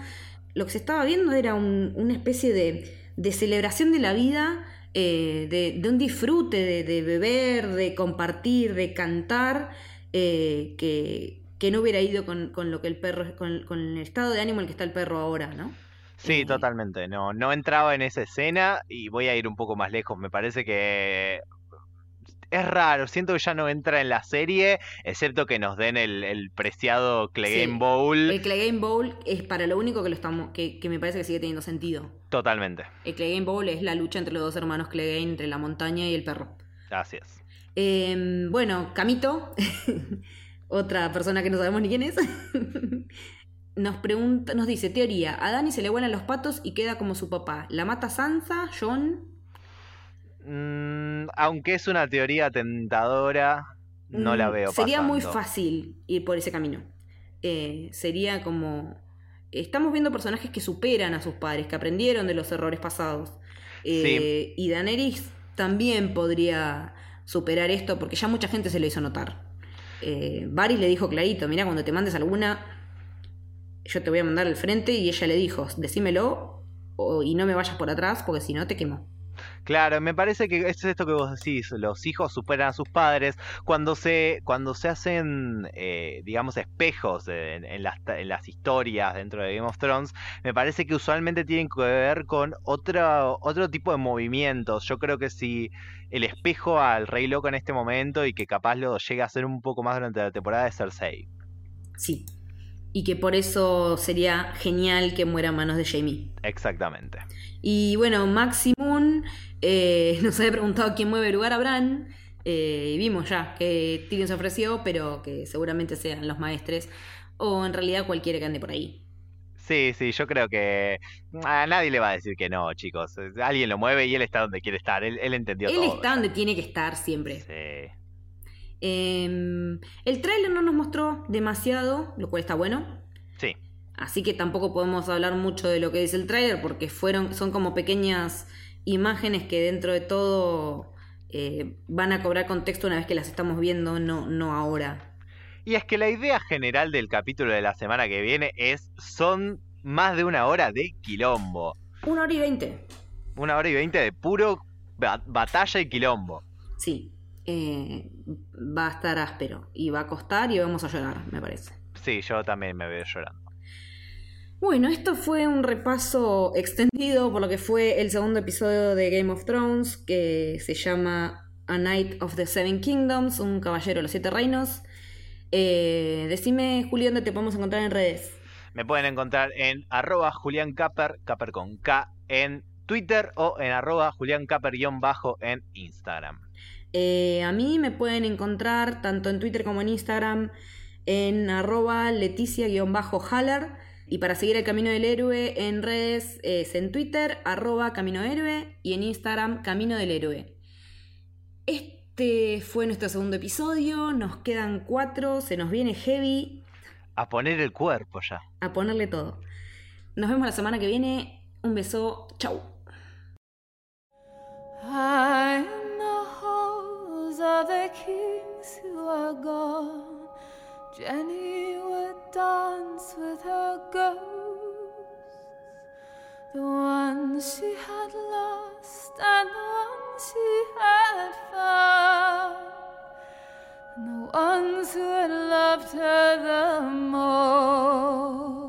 lo que se estaba viendo era un- una especie de, de celebración de la vida, eh, de, un disfrute, de, beber, de compartir, de cantar, eh, que, que no hubiera ido con, con lo que el perro, con el estado de ánimo en el que está el perro ahora, ¿no? Sí, totalmente. No, no entraba en esa escena y voy a ir un poco más lejos. Me parece que es raro. Siento que ya no entra en la serie, excepto que nos den el, el preciado Clegane Sí. Bowl. El Clegane Bowl es para lo único que lo estamos, que, que me parece que sigue teniendo sentido. Totalmente. El Clegane Bowl es la lucha entre los dos hermanos Clegane, entre la montaña y el perro. Gracias. Em, bueno, Camito, [laughs] otra persona que no sabemos ni quién es, [laughs] nos pregunta, nos dice, teoría, a Dani se le vuelan los patos y queda como su papá. ¿La mata Sansa, John? Mm, aunque es una teoría tentadora, no la Mm, veo Sería muy fácil ir por ese camino. Eh, sería como... Estamos viendo personajes que superan a sus padres, que aprendieron de los errores pasados. Eh, Y Daenerys también podría superar esto porque ya mucha gente se lo hizo notar. Eh, Varys le dijo clarito, mira, cuando te mandes alguna, yo te voy a mandar al frente y ella le dijo, decímelo o- y no me vayas por atrás porque si no te quemo. Claro, me parece que es esto que vos decís, los hijos superan a sus padres cuando se, cuando se hacen, eh, digamos, espejos en, en las, en las historias dentro de Game of Thrones, me parece que usualmente tienen que ver con otro, otro tipo de movimientos. Yo creo que si el espejo al Rey Loco en este momento y que capaz lo llegue a hacer un poco más durante la temporada de Cersei. Sí. Y que por eso sería genial que muera a manos de Jamie. Exactamente. Y bueno, Maximum eh, [laughs] nos había preguntado quién mueve el lugar a Bran. eh, y vimos ya que Tyrion se ofreció, pero que seguramente sean los maestres. O en realidad cualquiera que ande por ahí. Sí, sí, yo creo que a nadie le va a decir que no, chicos. Alguien lo mueve y él está donde quiere estar. Él, él entendió Él todo. está donde tiene que estar siempre. Sí. Eh, el tráiler no nos mostró demasiado, lo cual está bueno. Sí. Así que tampoco podemos hablar mucho de lo que dice el tráiler porque fueron, son como pequeñas imágenes que dentro de todo eh, van a cobrar contexto una vez que las estamos viendo, no, no ahora. Y es que la idea general del capítulo de la semana que viene es, son más de una hora de quilombo. Una hora y veinte. Una hora y veinte de puro ba- batalla y quilombo. Sí. Eh, va a estar áspero y va a costar y vamos a llorar, me parece. Sí, yo también me veo llorando. Bueno, esto fue un repaso extendido por lo que fue el segundo episodio de Game of Thrones, que se llama A Knight of the Seven Kingdoms, un caballero de los siete reinos. Eh, decime, Julio, ¿dónde te podemos encontrar en redes? Me pueden encontrar en arroba Julián Caper, Caper con K, en Twitter o en arroba Julián Caper-bajo en Instagram. Eh, a mí me pueden encontrar tanto en Twitter como en Instagram en arroba leticia-haller. Y para seguir el Camino del Héroe en redes es en Twitter arroba Camino Héroe y en Instagram Camino del Héroe. Este fue nuestro segundo episodio, nos quedan cuatro, se nos viene heavy A poner el cuerpo ya. a ponerle todo. Nos vemos la semana que viene, un beso, chau. Halls of the kings who are gone. Jenny would dance with her ghosts, the ones she had lost and the ones she had found, and the ones who had loved her the most.